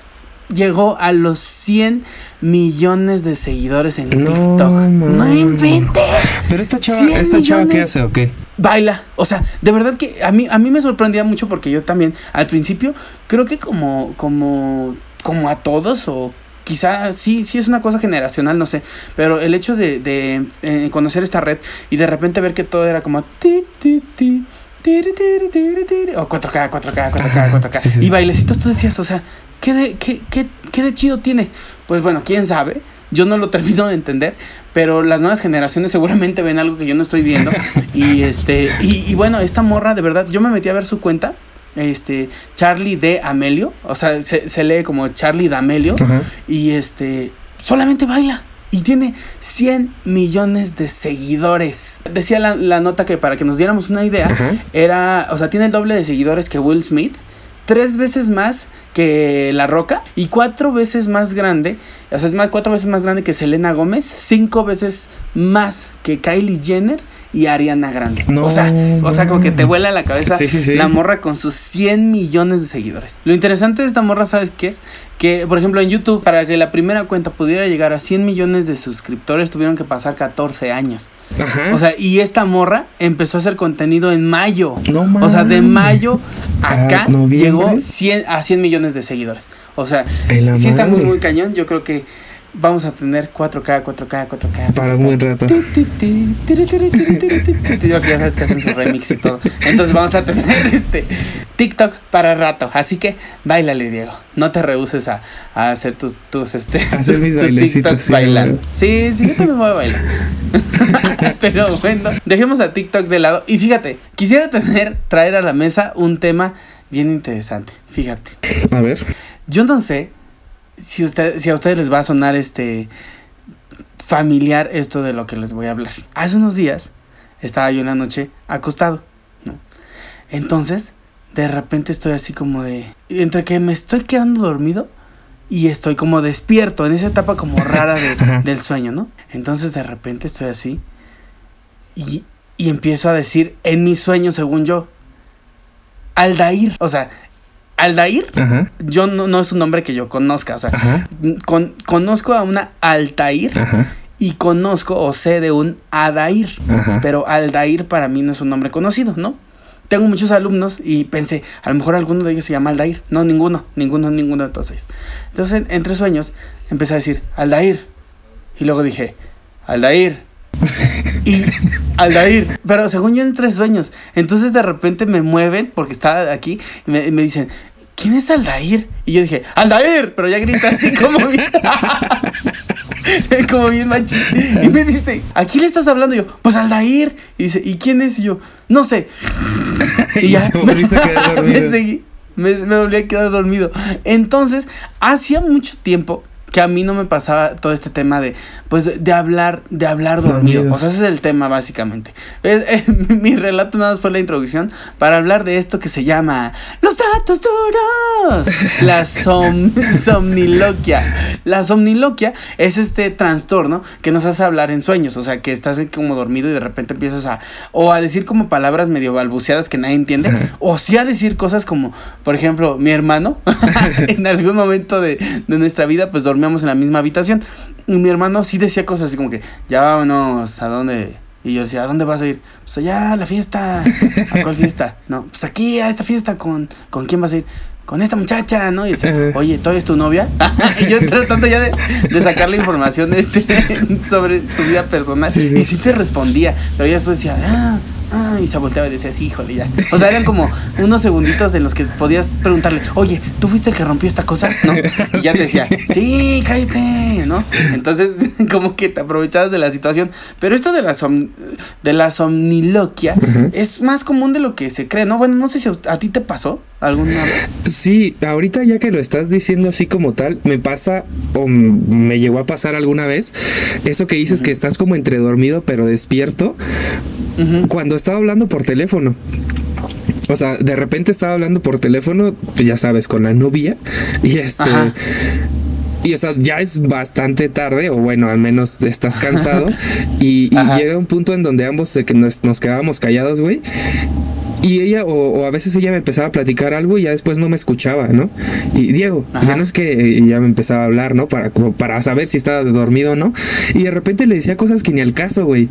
A: llegó a los 100 millones de seguidores en
B: No,
A: TikTok. No inventes.
B: Pero esta chava,
A: 100
B: esta chava ¿qué hace o qué?
A: baila. O sea, de verdad que a mí, a mí me sorprendía mucho porque yo también, al principio, creo que como, como, como a todos, o quizá sí, sí es una cosa generacional, no sé. Pero el hecho de, de eh, conocer esta red y de repente ver que todo era como ti, ti, ti, o 4K, 4K, 4K, 4K.
B: Sí, sí.
A: Y bailecitos, tú decías, o sea, ¿qué de, qué, qué, qué de chido tiene? Pues bueno, quién sabe. Yo no lo [LAUGHS] termino de entender, pero las nuevas generaciones seguramente ven algo que yo no estoy viendo. [LAUGHS] y este, y, y bueno, esta morra, de verdad, yo me metí a ver su cuenta. Este, Charlie de Amelio. O sea, se, se lee como Charlie de Amelio. Y este, solamente baila. Y tiene 100 millones de seguidores. Decía la, la nota que para que nos diéramos una idea, era, o sea, tiene el doble de seguidores que Will Smith, tres veces más que La Roca y cuatro veces más grande, o sea, es más, cuatro veces más grande que Selena Gómez, cinco veces más que Kylie Jenner y Ariana Grande.
B: No,
A: o sea, o sea, como que te vuela la cabeza
B: Sí, sí, sí.
A: la morra con sus 100 millones de seguidores. Lo interesante de esta morra, ¿sabes qué es? Que, por ejemplo, en YouTube, para que la primera cuenta pudiera llegar a 100 millones de suscriptores, tuvieron que pasar 14 años.
B: Ajá.
A: O sea, y esta morra empezó a hacer contenido en mayo.
B: no
A: O sea, de mayo acá llegó 100 a 100 millones de seguidores. O sea, sí está muy, muy cañón. Yo creo que vamos a tener 4K, 4K, 4K.
B: Para un buen rato.
A: Yo que ya sabes que hacen su remix y todo. Entonces vamos a tener este TikTok para rato. Así que bailale, Diego. No te rehuses a, a hacer tus, tus, este,
B: Hacer
A: tus-
B: mis
A: tus TikToks
B: sí,
A: bailando. Sí, sí, yo también voy a bailar. Pero bueno, dejemos a TikTok de lado. Y fíjate, quisiera tener, traer a la mesa un tema bien interesante. Fíjate.
B: A ver.
A: Yo no sé si, usted, si a ustedes les va a sonar este familiar esto de lo que les voy a hablar. Hace unos días estaba yo en la noche acostado, ¿no? Entonces, de repente estoy así como de... Entre que me estoy quedando dormido y estoy como despierto, en esa etapa como rara de- [LAUGHS] del sueño, ¿no? Entonces de repente estoy así y, y empiezo a decir en mi sueño, según yo, Aldair. O sea, Aldair,
B: Ajá.
A: yo no, no es un nombre que yo conozca, o sea, con- conozco a una Altair
B: Ajá.
A: y conozco o sé de un Adair.
B: Ajá.
A: Pero Aldair para mí no es un nombre conocido, ¿no? Tengo muchos alumnos y pensé, a lo mejor alguno de ellos se llama Aldair. No, ninguno, ninguno, ninguno de todos ellos. Entonces, entre sueños, empecé a decir, Aldair. Y luego dije, Aldair. [LAUGHS] Y Aldair. Pero según yo entre sueños. Entonces de repente me mueven, porque estaba aquí, y me, y me dicen, ¿quién es Aldair? Y yo dije, Aldair. Pero ya grita así como bien. [LAUGHS] como bien machi. Y me dice, ¿a quién le estás hablando? Y yo, pues Aldair. Y dice, ¿y quién es? Y yo, no sé. [LAUGHS] Y ya [LAUGHS] me seguí. Me, me volví a quedar dormido. Entonces, hacía mucho tiempo que a mí no me pasaba todo este tema de, pues, de hablar, de hablar dormido.
B: Dormido.
A: O sea, ese es el tema básicamente. [LAUGHS] Es- mi relato nada más fue la introducción para hablar de esto que se llama los datos duros. [LAUGHS] La som- somniloquia. La somniloquia es este trastorno que nos hace hablar en sueños. O sea, que estás como dormido y de repente empiezas a, o a decir como palabras medio balbuceadas que nadie entiende, o sí a decir cosas como, por ejemplo, mi hermano, [LAUGHS] en algún momento de, de nuestra vida, pues dormíamos en la misma habitación. Y mi hermano sí decía cosas así como que, ya vámonos, ¿a dónde? Y yo decía, ¿a dónde vas a ir? Pues allá, a la fiesta. ¿A cuál fiesta? [LAUGHS] No, pues aquí, a esta fiesta, ¿con, ¿con quién vas a ir? Con esta muchacha, ¿no? Y decía, oye, ¿todavía es tu novia? [LAUGHS] y yo [LAUGHS] tratando ya de, de sacar la información este, sobre su vida personal.
B: Sí, sí.
A: Y sí te respondía, pero ya después decía, ah, ah, y se volteaba y decía, sí, híjole, ya. O sea, eran como unos segunditos en los que podías preguntarle, oye, ¿tú fuiste el que rompió esta cosa? ¿No? Y ya te decía, sí, cállate, ¿no? Entonces, [LAUGHS] como que te aprovechabas de la situación. Pero esto de la, som- de la somniloquia es más común de lo que se cree, ¿no? Bueno, no sé si a, ti te pasó alguna vez.
B: Sí, ahorita ya que lo estás diciendo así como tal, me pasa o me llegó a pasar alguna vez eso que dices que estás como entre dormido pero despierto Cuando estaba hablando por teléfono. O sea, de repente estaba hablando por teléfono, pues ya sabes, con la novia y este
A: Ajá.
B: y o sea, ya es bastante tarde, o bueno, al menos estás [LAUGHS] cansado. y llega un punto en donde ambos que nos, nos quedábamos callados, güey. Y ella, o, o a veces ella me empezaba a platicar algo y ya después no me escuchaba, ¿no? Y Diego,
A: Ajá.
B: ya no es que ya me empezaba a hablar, ¿no? Para, para saber si estaba dormido o no. Y de repente le decía cosas que ni al caso, güey.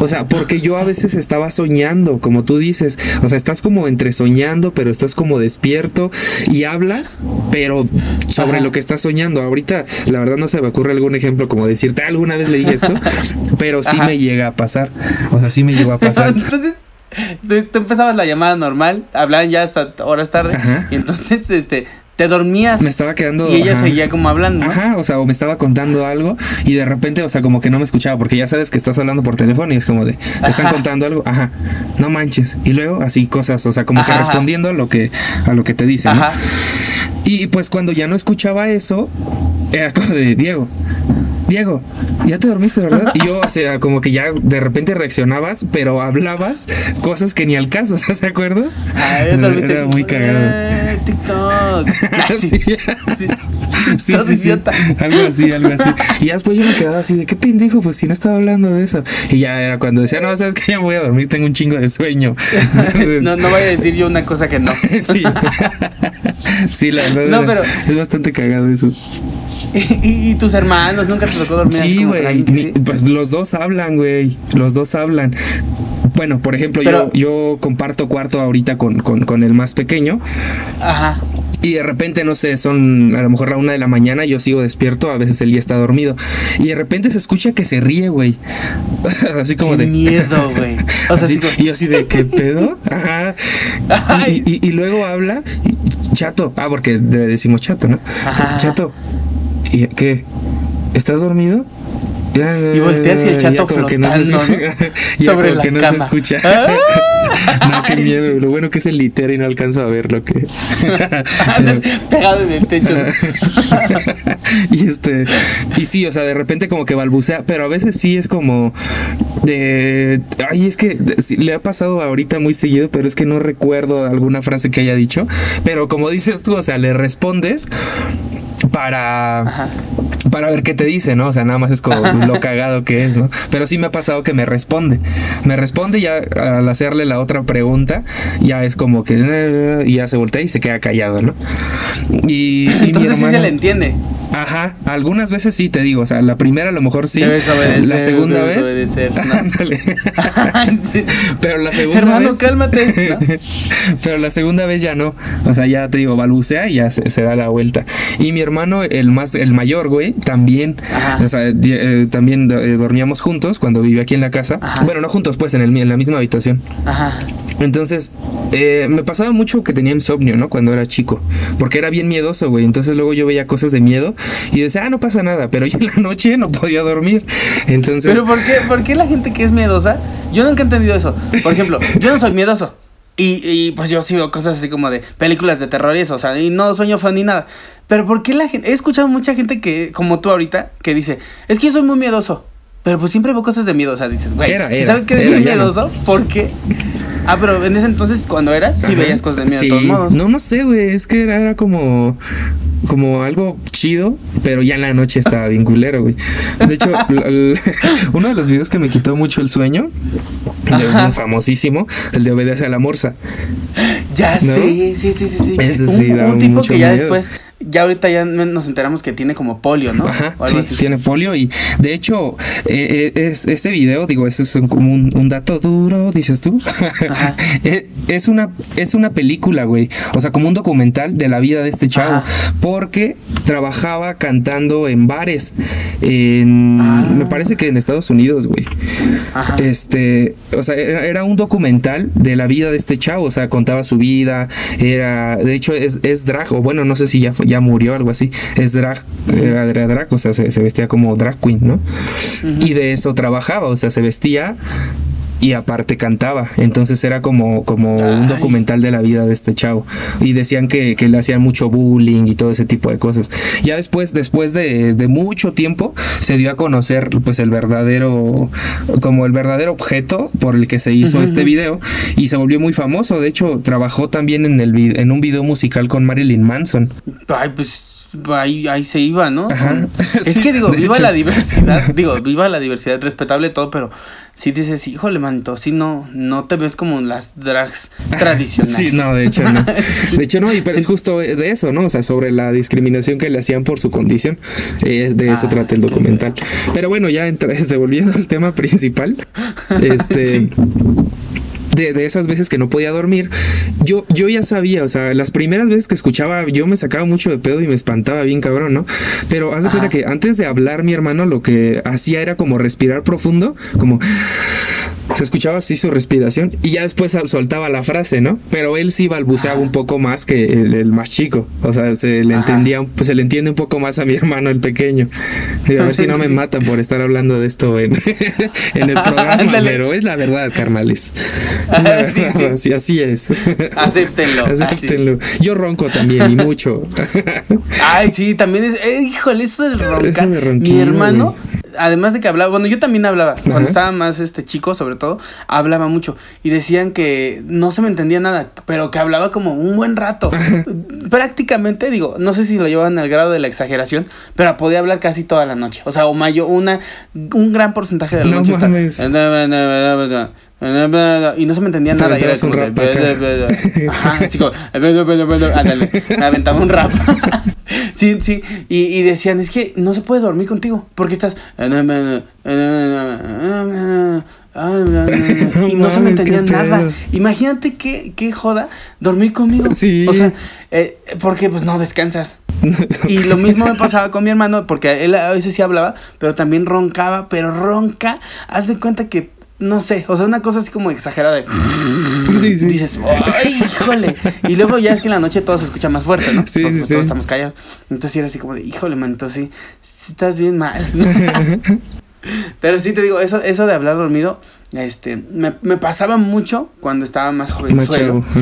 B: O sea, porque yo a veces estaba soñando, como tú dices. O sea, estás como entre soñando, pero estás como despierto y hablas, pero sobre
A: Ajá.
B: lo que estás soñando. Ahorita, la verdad, no se me ocurre algún ejemplo como decirte, "Ah, alguna vez le dije esto, [LAUGHS] pero sí
A: Ajá.
B: me llega a pasar. O sea, sí me llegó a pasar. [LAUGHS]
A: Entonces, tú, tú empezabas la llamada normal, hablaban ya hasta horas tarde,
B: Ajá.
A: y entonces, este, te dormías.
B: Me estaba quedando,
A: Y ella
B: ajá.
A: seguía como hablando. ¿no?
B: Ajá, o sea, o me estaba contando algo y de repente, o sea, como que no me escuchaba, porque ya sabes que estás hablando por teléfono y es como de, te están contando algo, ajá, no manches. Y luego así cosas, o sea, como que
A: Ajá,
B: respondiendo a lo que, a lo que te dicen. ¿no?
A: Ajá.
B: Y pues cuando ya no escuchaba eso, era como de Diego. Diego, ya te dormiste, ¿verdad? [LAUGHS] Y yo, o sea, como que ya de repente reaccionabas, pero hablabas cosas que ni al caso, [LAUGHS] ¿se acuerda?
A: Ah, ya te dormiste.
B: Era muy cagado.
A: Eh, TikTok. [LAUGHS] Ah, sí.
B: Sí.
A: Sí.
B: Sí, sí. Algo así, algo así. Y ya después yo me quedaba así de qué pendejo, pues si no estaba hablando de eso. Y ya era cuando decía, no, sabes que ya me voy a dormir, tengo un chingo de sueño. Entonces,
A: No, no voy a decir yo una cosa que no.
B: sí. sí, la verdad.
A: No, pero-
B: es bastante cagado eso. [LAUGHS]
A: Y, tus hermanos nunca te tocó dormir
B: Sí, güey.
A: sí?
B: Pues los dos hablan, güey. Los dos hablan. Bueno, por ejemplo,
A: Pero-
B: yo, yo comparto cuarto ahorita con, con, con el más pequeño.
A: Ajá.
B: Y de repente, no sé, son a lo mejor la una de la mañana, yo sigo despierto, a veces él ya está dormido. Y de repente se escucha que se ríe, güey. [LAUGHS] así como
A: Qué
B: de.
A: miedo, [LAUGHS] güey. O sea,
B: Así, y yo así de qué pedo. Ajá. Y, y- y luego habla, chato. Ah, porque le decimos chato, ¿no?
A: Ajá.
B: Chato. ¿Y qué? ¿Estás dormido? Ya, ya,
A: Y volteas y el chato
B: como que no se
A: flotando. ¿no?
B: Ya
A: Sobre la
B: que no
A: cama.
B: se escucha. no, qué miedo. Lo bueno que es el litero y no alcanzo a ver lo que.
A: Pegado en el techo.
B: y este y sí o sea de repente como que balbucea pero a veces sí es como de ay es que le ha pasado ahorita muy seguido pero es que no recuerdo alguna frase que haya dicho pero como dices tú o sea le respondes para para ver qué te dice, ¿no? O sea, nada más es como lo [LAUGHS] cagado que es, ¿no? Pero sí me ha pasado que me responde. Me responde y ya al hacerle la otra pregunta, ya es como que eh, y ya se voltea y se queda callado, ¿no?
A: Y, [LAUGHS] Entonces sí se le entiende.
B: Ajá, algunas veces sí te digo, o sea, la primera a lo mejor sí. Debes obedecer, la segunda vez. Obedecer, [LAUGHS] Pero la segunda
A: Hermano, cálmate.
B: Pero la segunda vez ya no. O sea, ya te digo, balbucea y ya se, da la vuelta. Y mi hermano, el más, el mayor, güey, también. O sea, eh, también eh, dormíamos juntos cuando vivía aquí en la casa. Bueno, no juntos, pues, en, el, en la misma habitación. Ajá. Entonces, eh, me pasaba mucho que tenía insomnio, ¿no? Cuando era chico. Porque era bien miedoso, güey. Entonces luego yo veía cosas de miedo y decía, ah, no pasa nada. Pero yo en la noche no podía dormir. Entonces.
A: Pero ¿por qué, ¿por qué la gente que es miedosa? Yo nunca he entendido eso. Por ejemplo, yo no soy miedoso. Y, y, pues yo sí veo cosas así como de películas de terror y eso, o sea, y no sueño fan ni nada. Pero ¿por qué la gente? He escuchado mucha gente que, como tú ahorita, que dice, es que yo soy muy miedoso. Pero pues siempre veo cosas de miedo, o sea, dices, güey, si sabes que eres muy miedoso, ¿por qué? Ah, pero en ese entonces, cuando eras, sí veías cosas de miedo de todos modos.
B: No, no sé, güey. Es que era, como, como algo chido, pero ya en la noche estaba bien culero, güey. De hecho, [LAUGHS] [LAUGHS] uno de los videos que me quitó mucho el sueño, de famosísimo, el de Obedece a la Morsa.
A: Ya sé, sí, sí, sí, sí. Ese sí, un, un tipo que ya después ya ahorita ya nos enteramos que tiene como polio, ¿no?
B: Ajá, sí, tiene polio y de hecho eh, eh, es, ese video, digo, eso es como un, dato duro, dices tú. Ajá. [LAUGHS] Eh, es, una, es una película, güey, o sea, como un documental de la vida de este chavo, porque trabajaba cantando en bares, en, ah. me parece que en Estados Unidos, güey. Ajá. Este, o sea, era, un documental de la vida de este chavo, o sea, contaba su vida, era, de hecho es, es drag, o bueno, no sé si ya fue ya murió, algo así. Es drag, era, drag, o sea, se, vestía como drag queen, ¿no? Y de eso trabajaba, o sea, se vestía y aparte cantaba. Entonces era como, como un documental de la vida de este chavo. Y decían que, que, le hacían mucho bullying y todo ese tipo de cosas. Ya después, después de, de, mucho tiempo, se dio a conocer pues el verdadero, como el verdadero objeto por el que se hizo este video. Y se volvió muy famoso. De hecho, trabajó también en, el, en un video musical con Marilyn Manson.
A: Ay, pues ahí, ahí se iba, ¿no? [LAUGHS] es que digo, viva la diversidad, [LAUGHS] digo, viva la diversidad, respetable todo, pero si dices, híjole, manito, si no, no te ves como las drags [LAUGHS] tradicionales.
B: Sí, no, de hecho no. De hecho no, y pero es justo de eso, ¿no? O sea, sobre la discriminación que le hacían por su condición. Es de eso ah, trata el documental. Pero bueno, ya entra, este, volviendo al tema principal. Este de, esas veces que no podía dormir, yo, yo ya sabía, o sea, las primeras veces que escuchaba, yo me sacaba mucho de pedo y me espantaba bien cabrón, ¿no? Pero haz de cuenta que antes de hablar mi hermano lo que hacía era como respirar profundo, como se escuchaba así su respiración y ya después soltaba la frase, ¿no? Pero él sí balbuceaba un poco más que el, más chico. O sea, se le entendía, pues se le entiende un poco más a mi [LAUGHS] hermano el pequeño. A ver si no me [LAUGHS] matan por estar hablando de esto en, [LAUGHS] el programa, pero es la verdad, carnales. sí, Así, es.
A: Acéptenlo.
B: Acéptenlo. Yo ronco también y mucho.
A: Ay, sí, también es, eh, híjole, eso de roncar. mi hermano además de que hablaba, bueno, yo también hablaba, cuando estaba más este chico, sobre todo, hablaba mucho y decían que no se me entendía nada, pero que hablaba como un buen rato. [LAUGHS] Prácticamente, digo, no sé si lo llevaban al grado de la exageración, pero podía hablar casi toda la noche, o sea, o mayor, una un gran porcentaje de la noche y no se me entendía nada. Y era como [LAUGHS] Ajá, así como. me aventaba un rap. [LAUGHS] sí, sí. Y, y decían, es que no se puede dormir contigo. Porque estás. [LAUGHS] y no se me entendía nada. Imagínate qué, qué joda dormir conmigo. Sí. O sea, eh, porque pues no descansas. y lo mismo me pasaba con mi hermano, porque él a veces sí hablaba, pero también roncaba, pero ronca. Haz de cuenta que no sé, o sea, una cosa así como exagerada. [LAUGHS] Sí, sí. Dices, ¡ay, híjole! Y luego ya es que en la noche todo se escucha más fuerte, ¿no? Sí, [LAUGHS] sí, sí. Todos estamos callados. Entonces era así como de, híjole, man, entonces sí, estás bien mal. [LAUGHS] Pero sí te digo, eso, eso de hablar dormido, este, me, pasaba mucho cuando estaba más joven.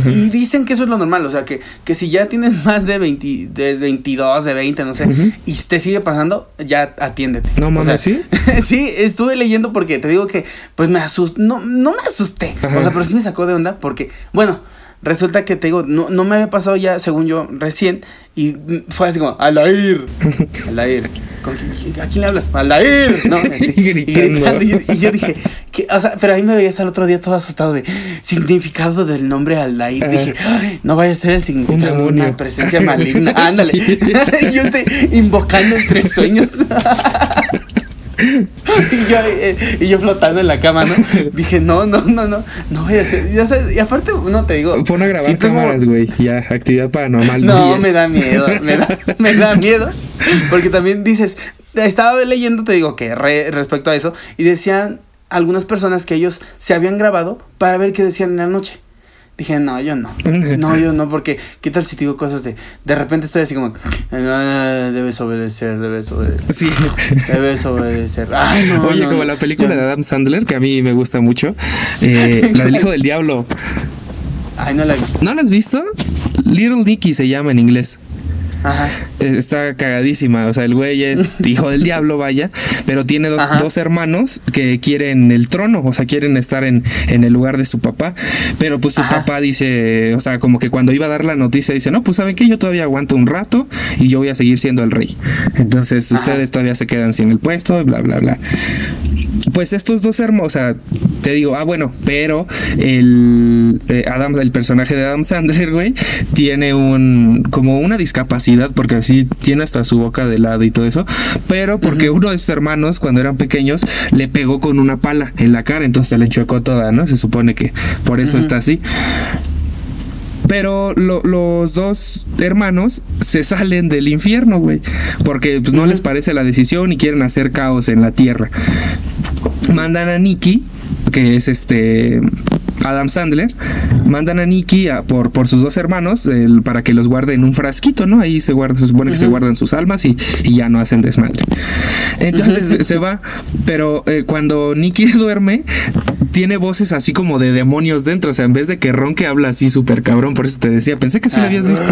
A: y dicen que eso es lo normal, o sea, que, que si ya tienes más de, 20, de 22, de 20, no sé, y te sigue pasando, ya atiéndete.
B: No mames, ¿sí? [LAUGHS]
A: sí, estuve leyendo porque te digo que, pues me asusté, no, no me asusté, o sea, pero sí me sacó de onda porque, bueno, resulta que te digo, no, no me había pasado ya, según yo, recién, y fue así como, Alair, [LAUGHS] Alair. ¿A quién le hablas? Alair, ¿no? [LAUGHS] Así, y gritando. Y, yo dije, ¿qué? o sea, pero ahí me veías el otro día todo asustado de significado del nombre Alair. Uh, dije, no vaya a ser el significado de una presencia [LAUGHS] maligna. Ándale. yo estoy invocando entre sueños. Y, yo, eh, y yo flotando en la cama, ¿no? Dije, no, no, no, no, no voy a hacer. Ya sabes, y aparte, no te digo.
B: Pon a grabar cámaras, güey. Ya, actividad paranormal.
A: No, me da miedo, me da, [LAUGHS] me da miedo. Porque también dices, estaba leyendo, te digo, que respecto a eso, y decían algunas personas que ellos se habían grabado para ver qué decían en la noche. Dije, no, yo no. [LAUGHS] No, yo no, porque ¿qué tal si te digo cosas de... De repente estoy así como... debes obedecer, debes obedecer.
B: Sí. [LAUGHS]
A: Debes obedecer. [LAUGHS]
B: Oye, como la película de Adam Sandler, que a mí me gusta mucho. Eh, la del Hijo del Diablo.
A: Ay, no la he visto.
B: ¿No la has visto? Little Nicky se llama en inglés.
A: Ajá.
B: Está cagadísima. O sea, el güey es [LAUGHS] hijo del diablo, vaya. Pero tiene dos, dos, hermanos que quieren el trono. O sea, quieren estar en, en el lugar de su papá. Pero pues su papá dice, o sea, como que cuando iba a dar la noticia, dice, no, pues saben que yo todavía aguanto un rato y yo voy a seguir siendo el rey. Entonces ustedes todavía se quedan sin el puesto, bla, bla, bla. Pues estos dos hermanos, o sea, te digo, ah, bueno, pero el eh, Adam, el personaje de Adam Sandler, güey, tiene un como una discapacidad porque así tiene hasta su boca de lado y todo eso, pero porque uno de sus hermanos cuando eran pequeños le pegó con una pala en la cara, entonces se le enchuecó toda, ¿no? Se supone que por eso está así. Pero los dos hermanos se salen del infierno, güey. Porque pues, no les parece la decisión y quieren hacer caos en la tierra. Mandan a Nicky, que es este Adam Sandler, mandan a Nicky por, por sus dos hermanos para que los guarde en un frasquito, ¿no? Ahí se guarda, se supone que se guardan sus almas y, ya no hacen desmadre. Entonces se va, pero eh, cuando Nicky [LAUGHS] duerme, tiene voces así como de demonios dentro, o sea, en vez de que ronque habla así súper cabrón, por eso te decía, pensé que sí lo habías visto.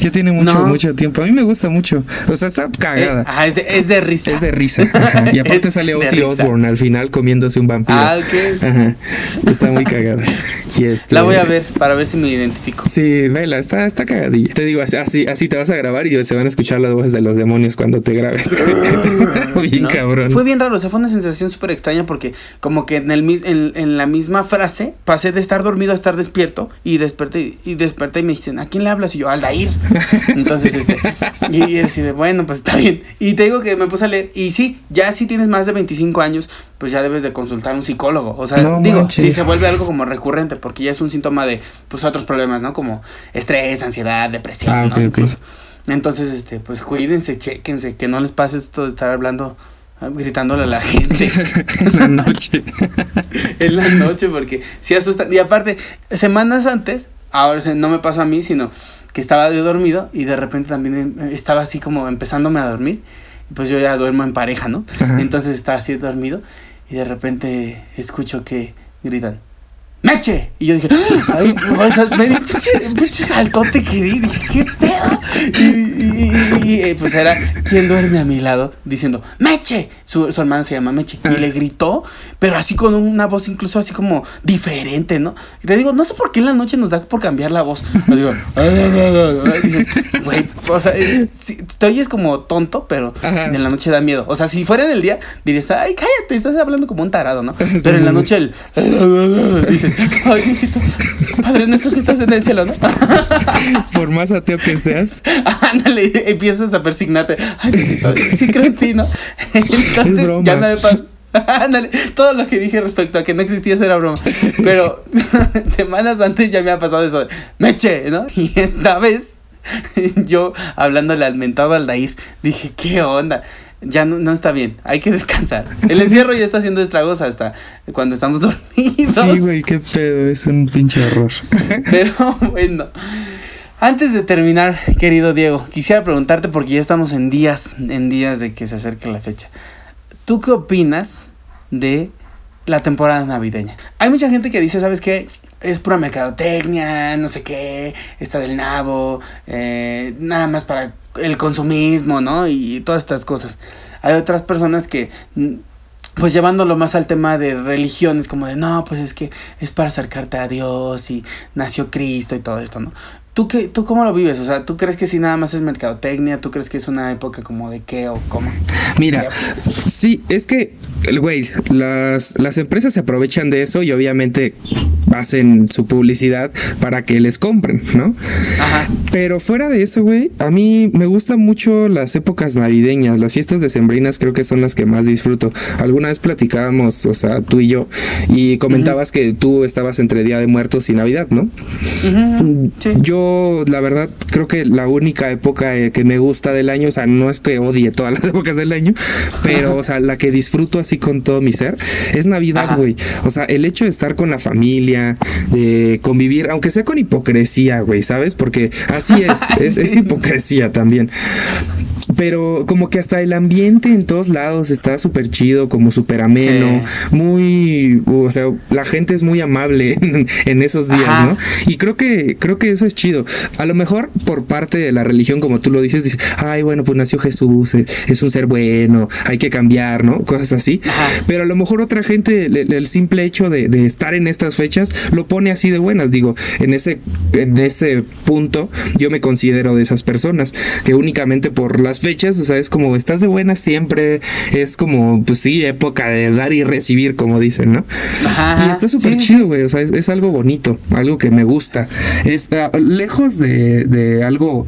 B: Ya tiene mucho, mucho tiempo. A mí me gusta mucho. O sea, está cagada.
A: Eh, es, de, risa.
B: Es de risa. Y [LAUGHS] aparte sale Ozzy Osbourne al final comiéndose un vampiro.
A: Ah, ok.
B: Ajá. Está muy cagada. Y este...
A: La voy a ver para ver si me identifico.
B: Sí, vela, está, está cagadilla. Te digo, así, así te vas a grabar y se van a escuchar las voces de los demonios cuando te grabes. [LAUGHS] bien cabrón.
A: Fue bien raro, o sea, fue una sensación súper extraña porque como que en, el, en, en la misma frase pasé de estar dormido a estar despierto y desperté y desperté y me dicen, ¿a quién le hablas? Y yo, Aldair. [LAUGHS] Entonces, este, y, y de bueno, pues está bien. Y te digo que me puse a leer y sí, ya si tienes más de 25 años, pues ya debes de consultar a un psicólogo. O sea, digo, si se vuelve algo como recurrente, porque ya es un síntoma de, pues, otros problemas, ¿no? Como estrés, ansiedad, depresión, ah, Entonces, este, pues cuídense, chequense, que no les pase esto de estar hablando gritándole a la gente. [LAUGHS]
B: en la noche. [LAUGHS]
A: en la noche, porque sí asustan. Y aparte, semanas antes, ahora no me pasó a mí, sino que estaba yo dormido y de repente también em, estaba así como empezándome a dormir. Pues yo ya duermo en pareja, ¿no? Entonces estaba así dormido y de repente escucho que gritan. ¡Meche! Y yo dije, ay, me di un pinche saltote que di, dije, ¿qué pedo? Y, eh, pues era quien duerme a mi lado diciendo, ¡Meche! Su, su hermana se llama Meche. Y le gritó, pero así con una voz incluso así como diferente, ¿no? Y te digo, no sé por qué en la noche nos da por cambiar la voz. Yo digo, [LAUGHS] güey, o sea, eh, te oyes como tonto, pero en la noche da miedo. O sea, si fuera en el día, dirías, ay, cállate, estás hablando como un tarado, ¿no? Pero en la noche el... Dices, Ay, Diosito, Padre nuestro que estás en el cielo, ¿no? [LAUGHS]
B: Por más ateo que seas. [LAUGHS]
A: Ándale, empiezas a persignarte. Ay, Diosito, sí creo en ti, ¿no? Entonces, ya me pasó. [LAUGHS] Ándale, todo lo que dije respecto a que no existía era broma. Pero [LAUGHS] semanas antes ya me ha pasado eso. Meche, ¿no? Y esta vez, [LAUGHS] yo hablándole al mentado Aldair, dije, ¿qué onda? ya no, no, está bien, hay que descansar. El encierro ya está haciendo estragos hasta cuando estamos dormidos.
B: Sí, güey, qué pedo, es un pinche horror.
A: Pero bueno, antes de terminar, querido Diego, quisiera preguntarte porque ya estamos en días, en días de que se acerque la fecha. ¿Tú qué opinas de la temporada navideña? Hay mucha gente que dice, ¿sabes qué? es pura mercadotecnia, no sé qué, está del nabo, eh, nada más para el consumismo, ¿no? Y todas estas cosas. Hay otras personas que pues llevándolo más al tema de religiones, como de no, pues es que es para acercarte a Dios y nació Cristo y todo esto, ¿no? ¿Tú, qué, ¿Tú cómo lo vives? O sea, ¿tú crees que si nada más es mercadotecnia? ¿Tú crees que es una época como de qué o cómo?
B: Mira, sí, es que, el güey, las, las empresas se aprovechan de eso y obviamente hacen su publicidad para que les compren, ¿no? Ajá. Pero fuera de eso, güey, a mí me gustan mucho las épocas navideñas, las fiestas decembrinas creo que son las que más disfruto. Alguna vez platicábamos, o sea, tú y yo, y comentabas que tú estabas entre Día de Muertos y Navidad, ¿no? Sí. Yo la verdad, creo que la única época eh, que me gusta del año, o sea, no es que odie todas las [LAUGHS] épocas del año, pero, o sea, la que disfruto así con todo mi ser, es Navidad, güey. O sea, el hecho de estar con la familia, de convivir, aunque sea con hipocresía, güey, ¿sabes? Porque así es, es, hipocresía también. Pero como que hasta el ambiente en todos lados está súper chido, como súper ameno, muy, o sea, la gente es muy amable [LAUGHS] en, esos días, ¿no? Y creo que, creo que eso es chido a lo mejor por parte de la religión, como tú lo dices, dice, ay, bueno, pues nació Jesús, es un ser bueno, hay que cambiar, ¿no? Cosas así. Pero a lo mejor otra gente, el, simple hecho de, estar en estas fechas, lo pone así de buenas. Digo, en ese, en ese punto, yo me considero de esas personas que únicamente por las fechas, o sea, es como estás de buenas siempre, es como, pues sí, época de dar y recibir, como dicen, ¿no? Y está súper chido, güey, o sea, es, algo bonito, algo que me gusta. Es, ah, lejos de, algo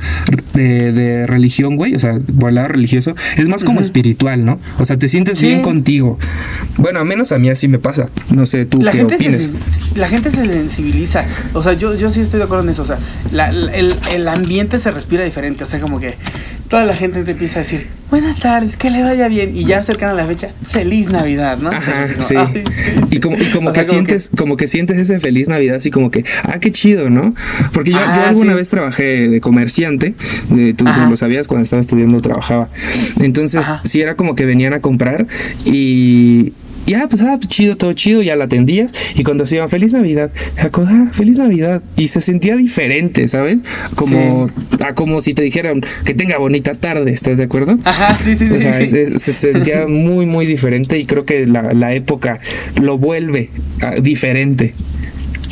B: de, religión, güey, o sea, por el lado religioso, es más como espiritual, ¿no? O sea, te sientes bien contigo. Bueno, a menos a mí así me pasa. No sé, tú
A: la
B: qué
A: gente Se, la gente se sensibiliza. O sea, yo, yo sí estoy de acuerdo en eso. O sea, el, el ambiente se respira diferente. O sea, como que toda la gente te empieza a decir, buenas tardes, que le vaya bien. Y ya cercana a la fecha, feliz Navidad, ¿no?
B: sí. Y como, que sientes, como que... sientes ese feliz Navidad, así como que, ah, qué chido, ¿no? Porque yo, alguna vez trabajé de comerciante, tú, lo sabías cuando estaba estudiando, trabajaba. Entonces, sí era como que venían a comprar y ya, pues, ah, chido, todo chido, ya la atendías. Y cuando se iban, feliz Navidad, ah, feliz Navidad. Y se sentía diferente, ¿sabes? Como, ah, como si te dijeran que tenga bonita tarde, ¿estás de acuerdo?
A: Ajá, sí, sí,
B: sí. se sentía [LAUGHS] muy, muy diferente y creo que la, la época lo vuelve ah, diferente.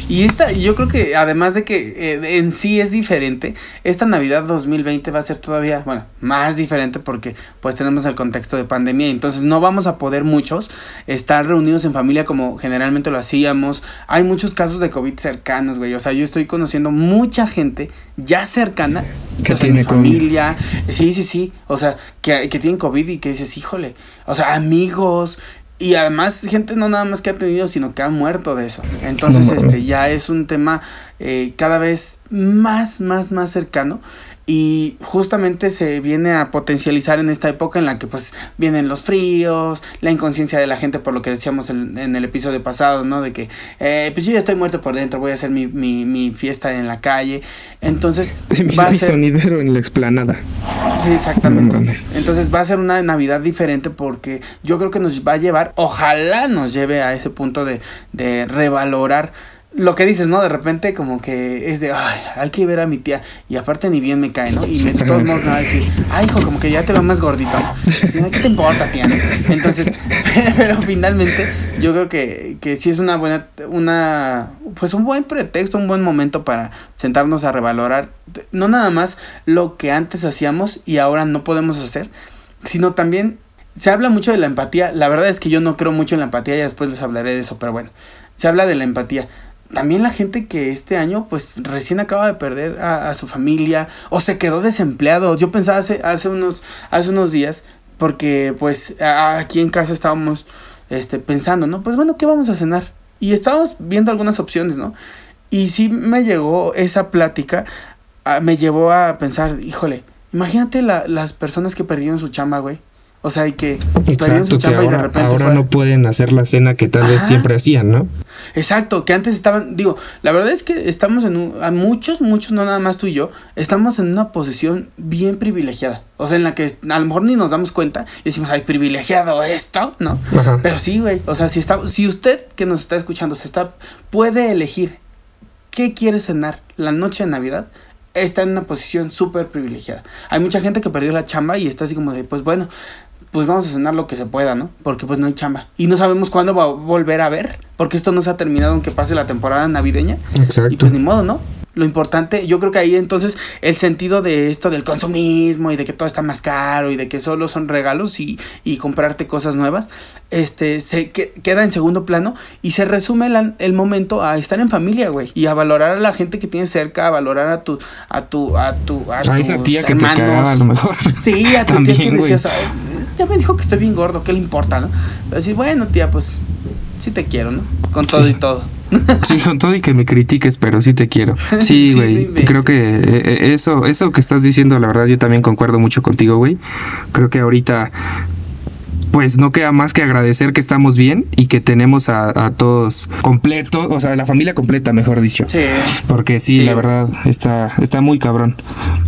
A: Y esta, yo creo que además de que eh, en sí es diferente, esta Navidad 2020 va a ser todavía, bueno, más diferente porque pues tenemos el contexto de pandemia, entonces no vamos a poder muchos estar reunidos en familia como generalmente lo hacíamos. Hay muchos casos de COVID cercanos, güey, o sea, yo estoy conociendo mucha gente ya cercana que tiene mi familia, sí, sí, sí, o sea, que, que tienen COVID y que dices, híjole, o sea, amigos, y además, gente no nada más que ha tenido, sino que ha muerto de eso. Entonces, este, ya es un tema eh, cada vez más, más, más cercano y justamente se viene a potencializar en esta época en la que pues vienen los fríos, la inconsciencia de la gente por lo que decíamos en, en el episodio pasado, ¿no? De que eh, pues yo ya estoy muerto por dentro, voy a hacer mi, mi, mi fiesta en la calle. Entonces...
B: va a [LAUGHS] ser... sonidero en la explanada.
A: Sí, exactamente. Entonces va a ser una Navidad diferente porque yo creo que nos va a llevar, ojalá nos lleve a ese punto de, de revalorar lo que dices, ¿no? De repente como que es de, ay, hay que ver a mi tía. Y aparte ni bien me cae, ¿no? Y de todos modos me va a decir, ay, hijo, como que ya te veo más gordito. ¿Qué te importa, tía? Entonces, [LAUGHS] pero finalmente yo creo que, que sí es una buena, una, pues un buen pretexto, un buen momento para sentarnos a revalorar, no nada más lo que antes hacíamos y ahora no podemos hacer, sino también se habla mucho de la empatía. La verdad es que yo no creo mucho en la empatía y después les hablaré de eso, pero bueno, se habla de la empatía también la gente que este año pues recién acaba de perder a, su familia o se quedó desempleado. Yo pensaba hace, hace, unos, hace unos días porque pues aquí en casa estábamos este, pensando, ¿no? Pues bueno, ¿qué vamos a cenar? Y estábamos viendo algunas opciones, ¿no? Y sí me llegó esa plática, me llevó a pensar, híjole, imagínate la, las personas que perdieron su chamba, güey. O sea, y que
B: Exacto, que ahora, ahora no pueden hacer la cena que tal vez siempre hacían, ¿no?
A: Exacto, que antes estaban, digo, la verdad es que estamos en un, a muchos, muchos, no nada más tú y yo, estamos en una posición bien privilegiada. O sea, en la que a lo mejor ni nos damos cuenta y decimos, ay, privilegiado esto, ¿no? Pero sí, güey, o sea, si, está, si usted que nos está escuchando se está, puede elegir qué quiere cenar la noche de Navidad, está en una posición súper privilegiada. Hay mucha gente que perdió la chamba y está así como de, pues bueno, pues vamos a cenar lo que se pueda, ¿no? Porque pues no hay chamba. Y no sabemos cuándo va a volver a ver, porque esto no se ha terminado aunque pase la temporada navideña.
B: Exacto.
A: Y pues ni modo, ¿no? Lo importante, yo creo que ahí entonces el sentido de esto del consumismo y de que todo está más caro y de que solo son regalos y, y comprarte cosas nuevas, este, se que- queda en segundo plano y se resume la- el momento a estar en familia, güey, y a valorar a la gente que tienes cerca, a valorar a tu, a tu, a tu, a,
B: A esa
A: tus
B: tía que
A: hermanos.
B: te cagaba a lo mejor.
A: Sí, a tu [LAUGHS]
B: También,
A: tía que decías, "Ay, ya me dijo que estoy bien gordo, ¿qué le importa, no? Pero decir, bueno, tía, pues sí te quiero, ¿no? Con todo
B: Sí.
A: y todo.
B: Sí, con todo y que me critiques, pero sí te quiero. [LAUGHS] Sí,
A: Sí,
B: güey.
A: dime.
B: creo que eh, eh, eso, eso que estás diciendo, la verdad, yo también concuerdo mucho contigo, güey. Creo que ahorita, pues no queda más que agradecer que estamos bien y que tenemos a, a todos completos, o sea, la familia completa, mejor dicho.
A: Sí.
B: Porque sí,
A: Sí,
B: la verdad, está, está muy cabrón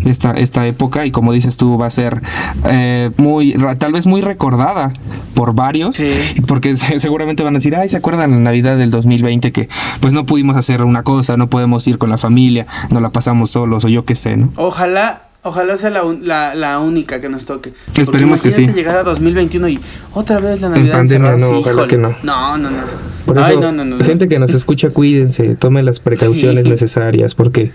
B: esta, esta época y como dices tú, va a ser eh, muy, tal vez muy recordada por varios,
A: Sí.
B: porque [LAUGHS] se- seguramente van a decir, ay, ¿se acuerdan la Navidad del 2020 que pues no pudimos hacer una cosa, no podemos ir con la familia, no la pasamos solos o yo qué sé, ¿no?
A: Ojalá, ojalá sea la, un- la, la única que nos toque. Porque
B: Esperemos que sí.
A: llegar a 2021 y otra vez la Navidad
B: pandemia,
A: encerrados,
B: no, ojalá que no.
A: No, no, no.
B: Por
A: Ay,
B: eso,
A: no, no,
B: gente que nos escucha, cuídense, tomen las precauciones
A: Sí.
B: necesarias porque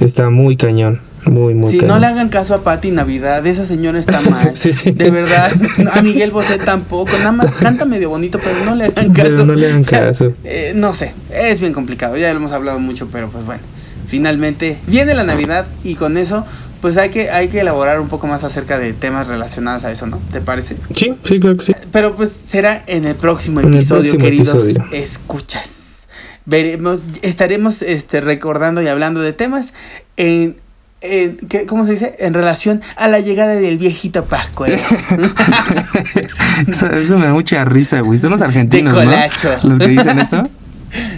B: está muy cañón, muy, muy
A: Si
B: cañón.
A: no le hagan caso a Pati Navidad, esa señora está [LAUGHS] mal.
B: Sí.
A: De verdad. [LAUGHS] A Miguel Bosé tampoco. Nada más canta medio bonito, pero no le hagan caso.
B: Pero no le hagan caso. [LAUGHS]
A: eh, no sé. Es bien complicado. Ya lo hemos hablado mucho, pero pues bueno. Finalmente viene la Navidad y con eso, pues hay que, hay que elaborar un poco más acerca de temas relacionados a eso, ¿no? ¿Te parece?
B: Sí, sí, claro que sí.
A: Pero pues será en el próximo
B: En el
A: episodio,
B: próximo
A: queridos
B: episodio.
A: escuchas. Veremos, estaremos este, recordando y hablando de temas en, en ¿qué- ¿cómo se dice? En relación a la llegada del viejito Pascuero. [LAUGHS]
B: Eso, eso me da mucha risa, güey. Son los argentinos,
A: De
B: ¿no?
A: colacho.
B: Los que dicen eso. [LAUGHS]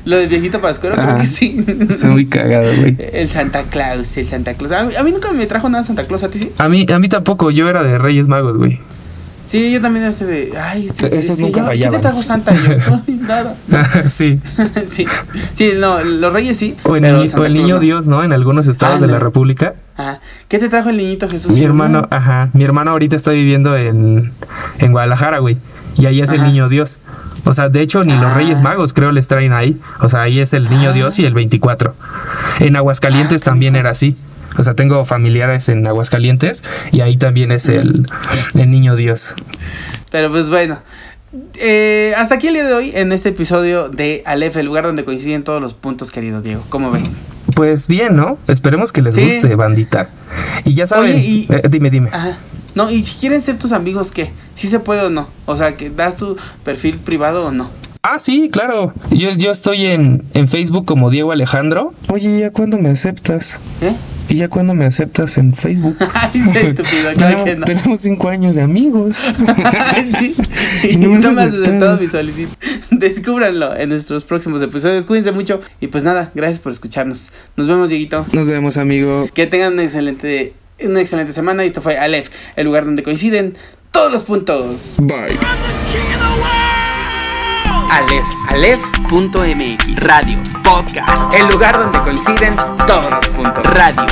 A: Lo del viejito Pascuero, creo que sí.
B: Son muy cagados, güey. [LAUGHS]
A: El Santa Claus, el Santa Claus. A mí, a mí nunca me trajo nada Santa Claus, ¿a ti sí?
B: A mí, a mí tampoco. Yo era de Reyes Magos, güey.
A: Sí, yo también era ese de, ay, este,
B: Esos
A: este,
B: nunca
A: yo, ¿qué te trajo Santa? Y yo, [LAUGHS] ay, nada. [LAUGHS]
B: sí.
A: sí, sí, no, los reyes sí.
B: O el,
A: pero
B: ni- o el niño. Dios, ¿no? En algunos estados
A: Ah,
B: de
A: no.
B: la República.
A: Ajá. ¿Qué te trajo el niñito Jesús?
B: Mi hermano,
A: "No".
B: ajá. Mi hermano ahorita está viviendo en, en Guadalajara, güey. Y ahí es el niño Dios. O sea, de hecho, ni los
A: Ah.
B: Reyes Magos creo les traen ahí. O sea, ahí es el niño
A: Ah.
B: Dios y el 24. En Aguascalientes
A: Ah,
B: también era así. O sea, tengo familiares en Aguascalientes y ahí también es el, el niño Dios.
A: Pero pues bueno. Eh, hasta aquí el día de hoy en este episodio de Aleph, el lugar donde coinciden todos los puntos, querido Diego. ¿Cómo ves?
B: Pues bien, ¿no? Esperemos que les
A: Sí.
B: guste, bandita. Y ya saben,
A: Oye, y-
B: eh, dime, dime.
A: Ajá. No, y si quieren ser tus amigos, ¿qué? ¿Sí se puede o no? O sea, que das tu perfil privado o no.
B: Ah, sí, claro. Yo, yo estoy en, en Facebook como Diego Alejandro. Oye, ¿ya cuándo me aceptas?
A: ¿Eh?
B: ¿Y ya cuándo me aceptas en Facebook? [LAUGHS]
A: Ay, sí, estúpido, claro
B: No,
A: que no.
B: Tenemos cinco años de amigos. [LAUGHS]
A: sí. [LAUGHS]
B: Y
A: Y
B: no
A: no,
B: me has
A: aceptado. mi solicitud. Descúbranlo en nuestros próximos episodios. Cuídense mucho. Y pues nada, gracias por escucharnos. Nos vemos, Dieguito.
B: Nos vemos, amigo.
A: Que tengan una excelente, una excelente semana. Y esto fue Aleph, el lugar donde coinciden todos los puntos.
B: Bye.
A: Aleph, Aleph.mx Radio, podcast, el lugar donde coinciden todos los puntos. Radio.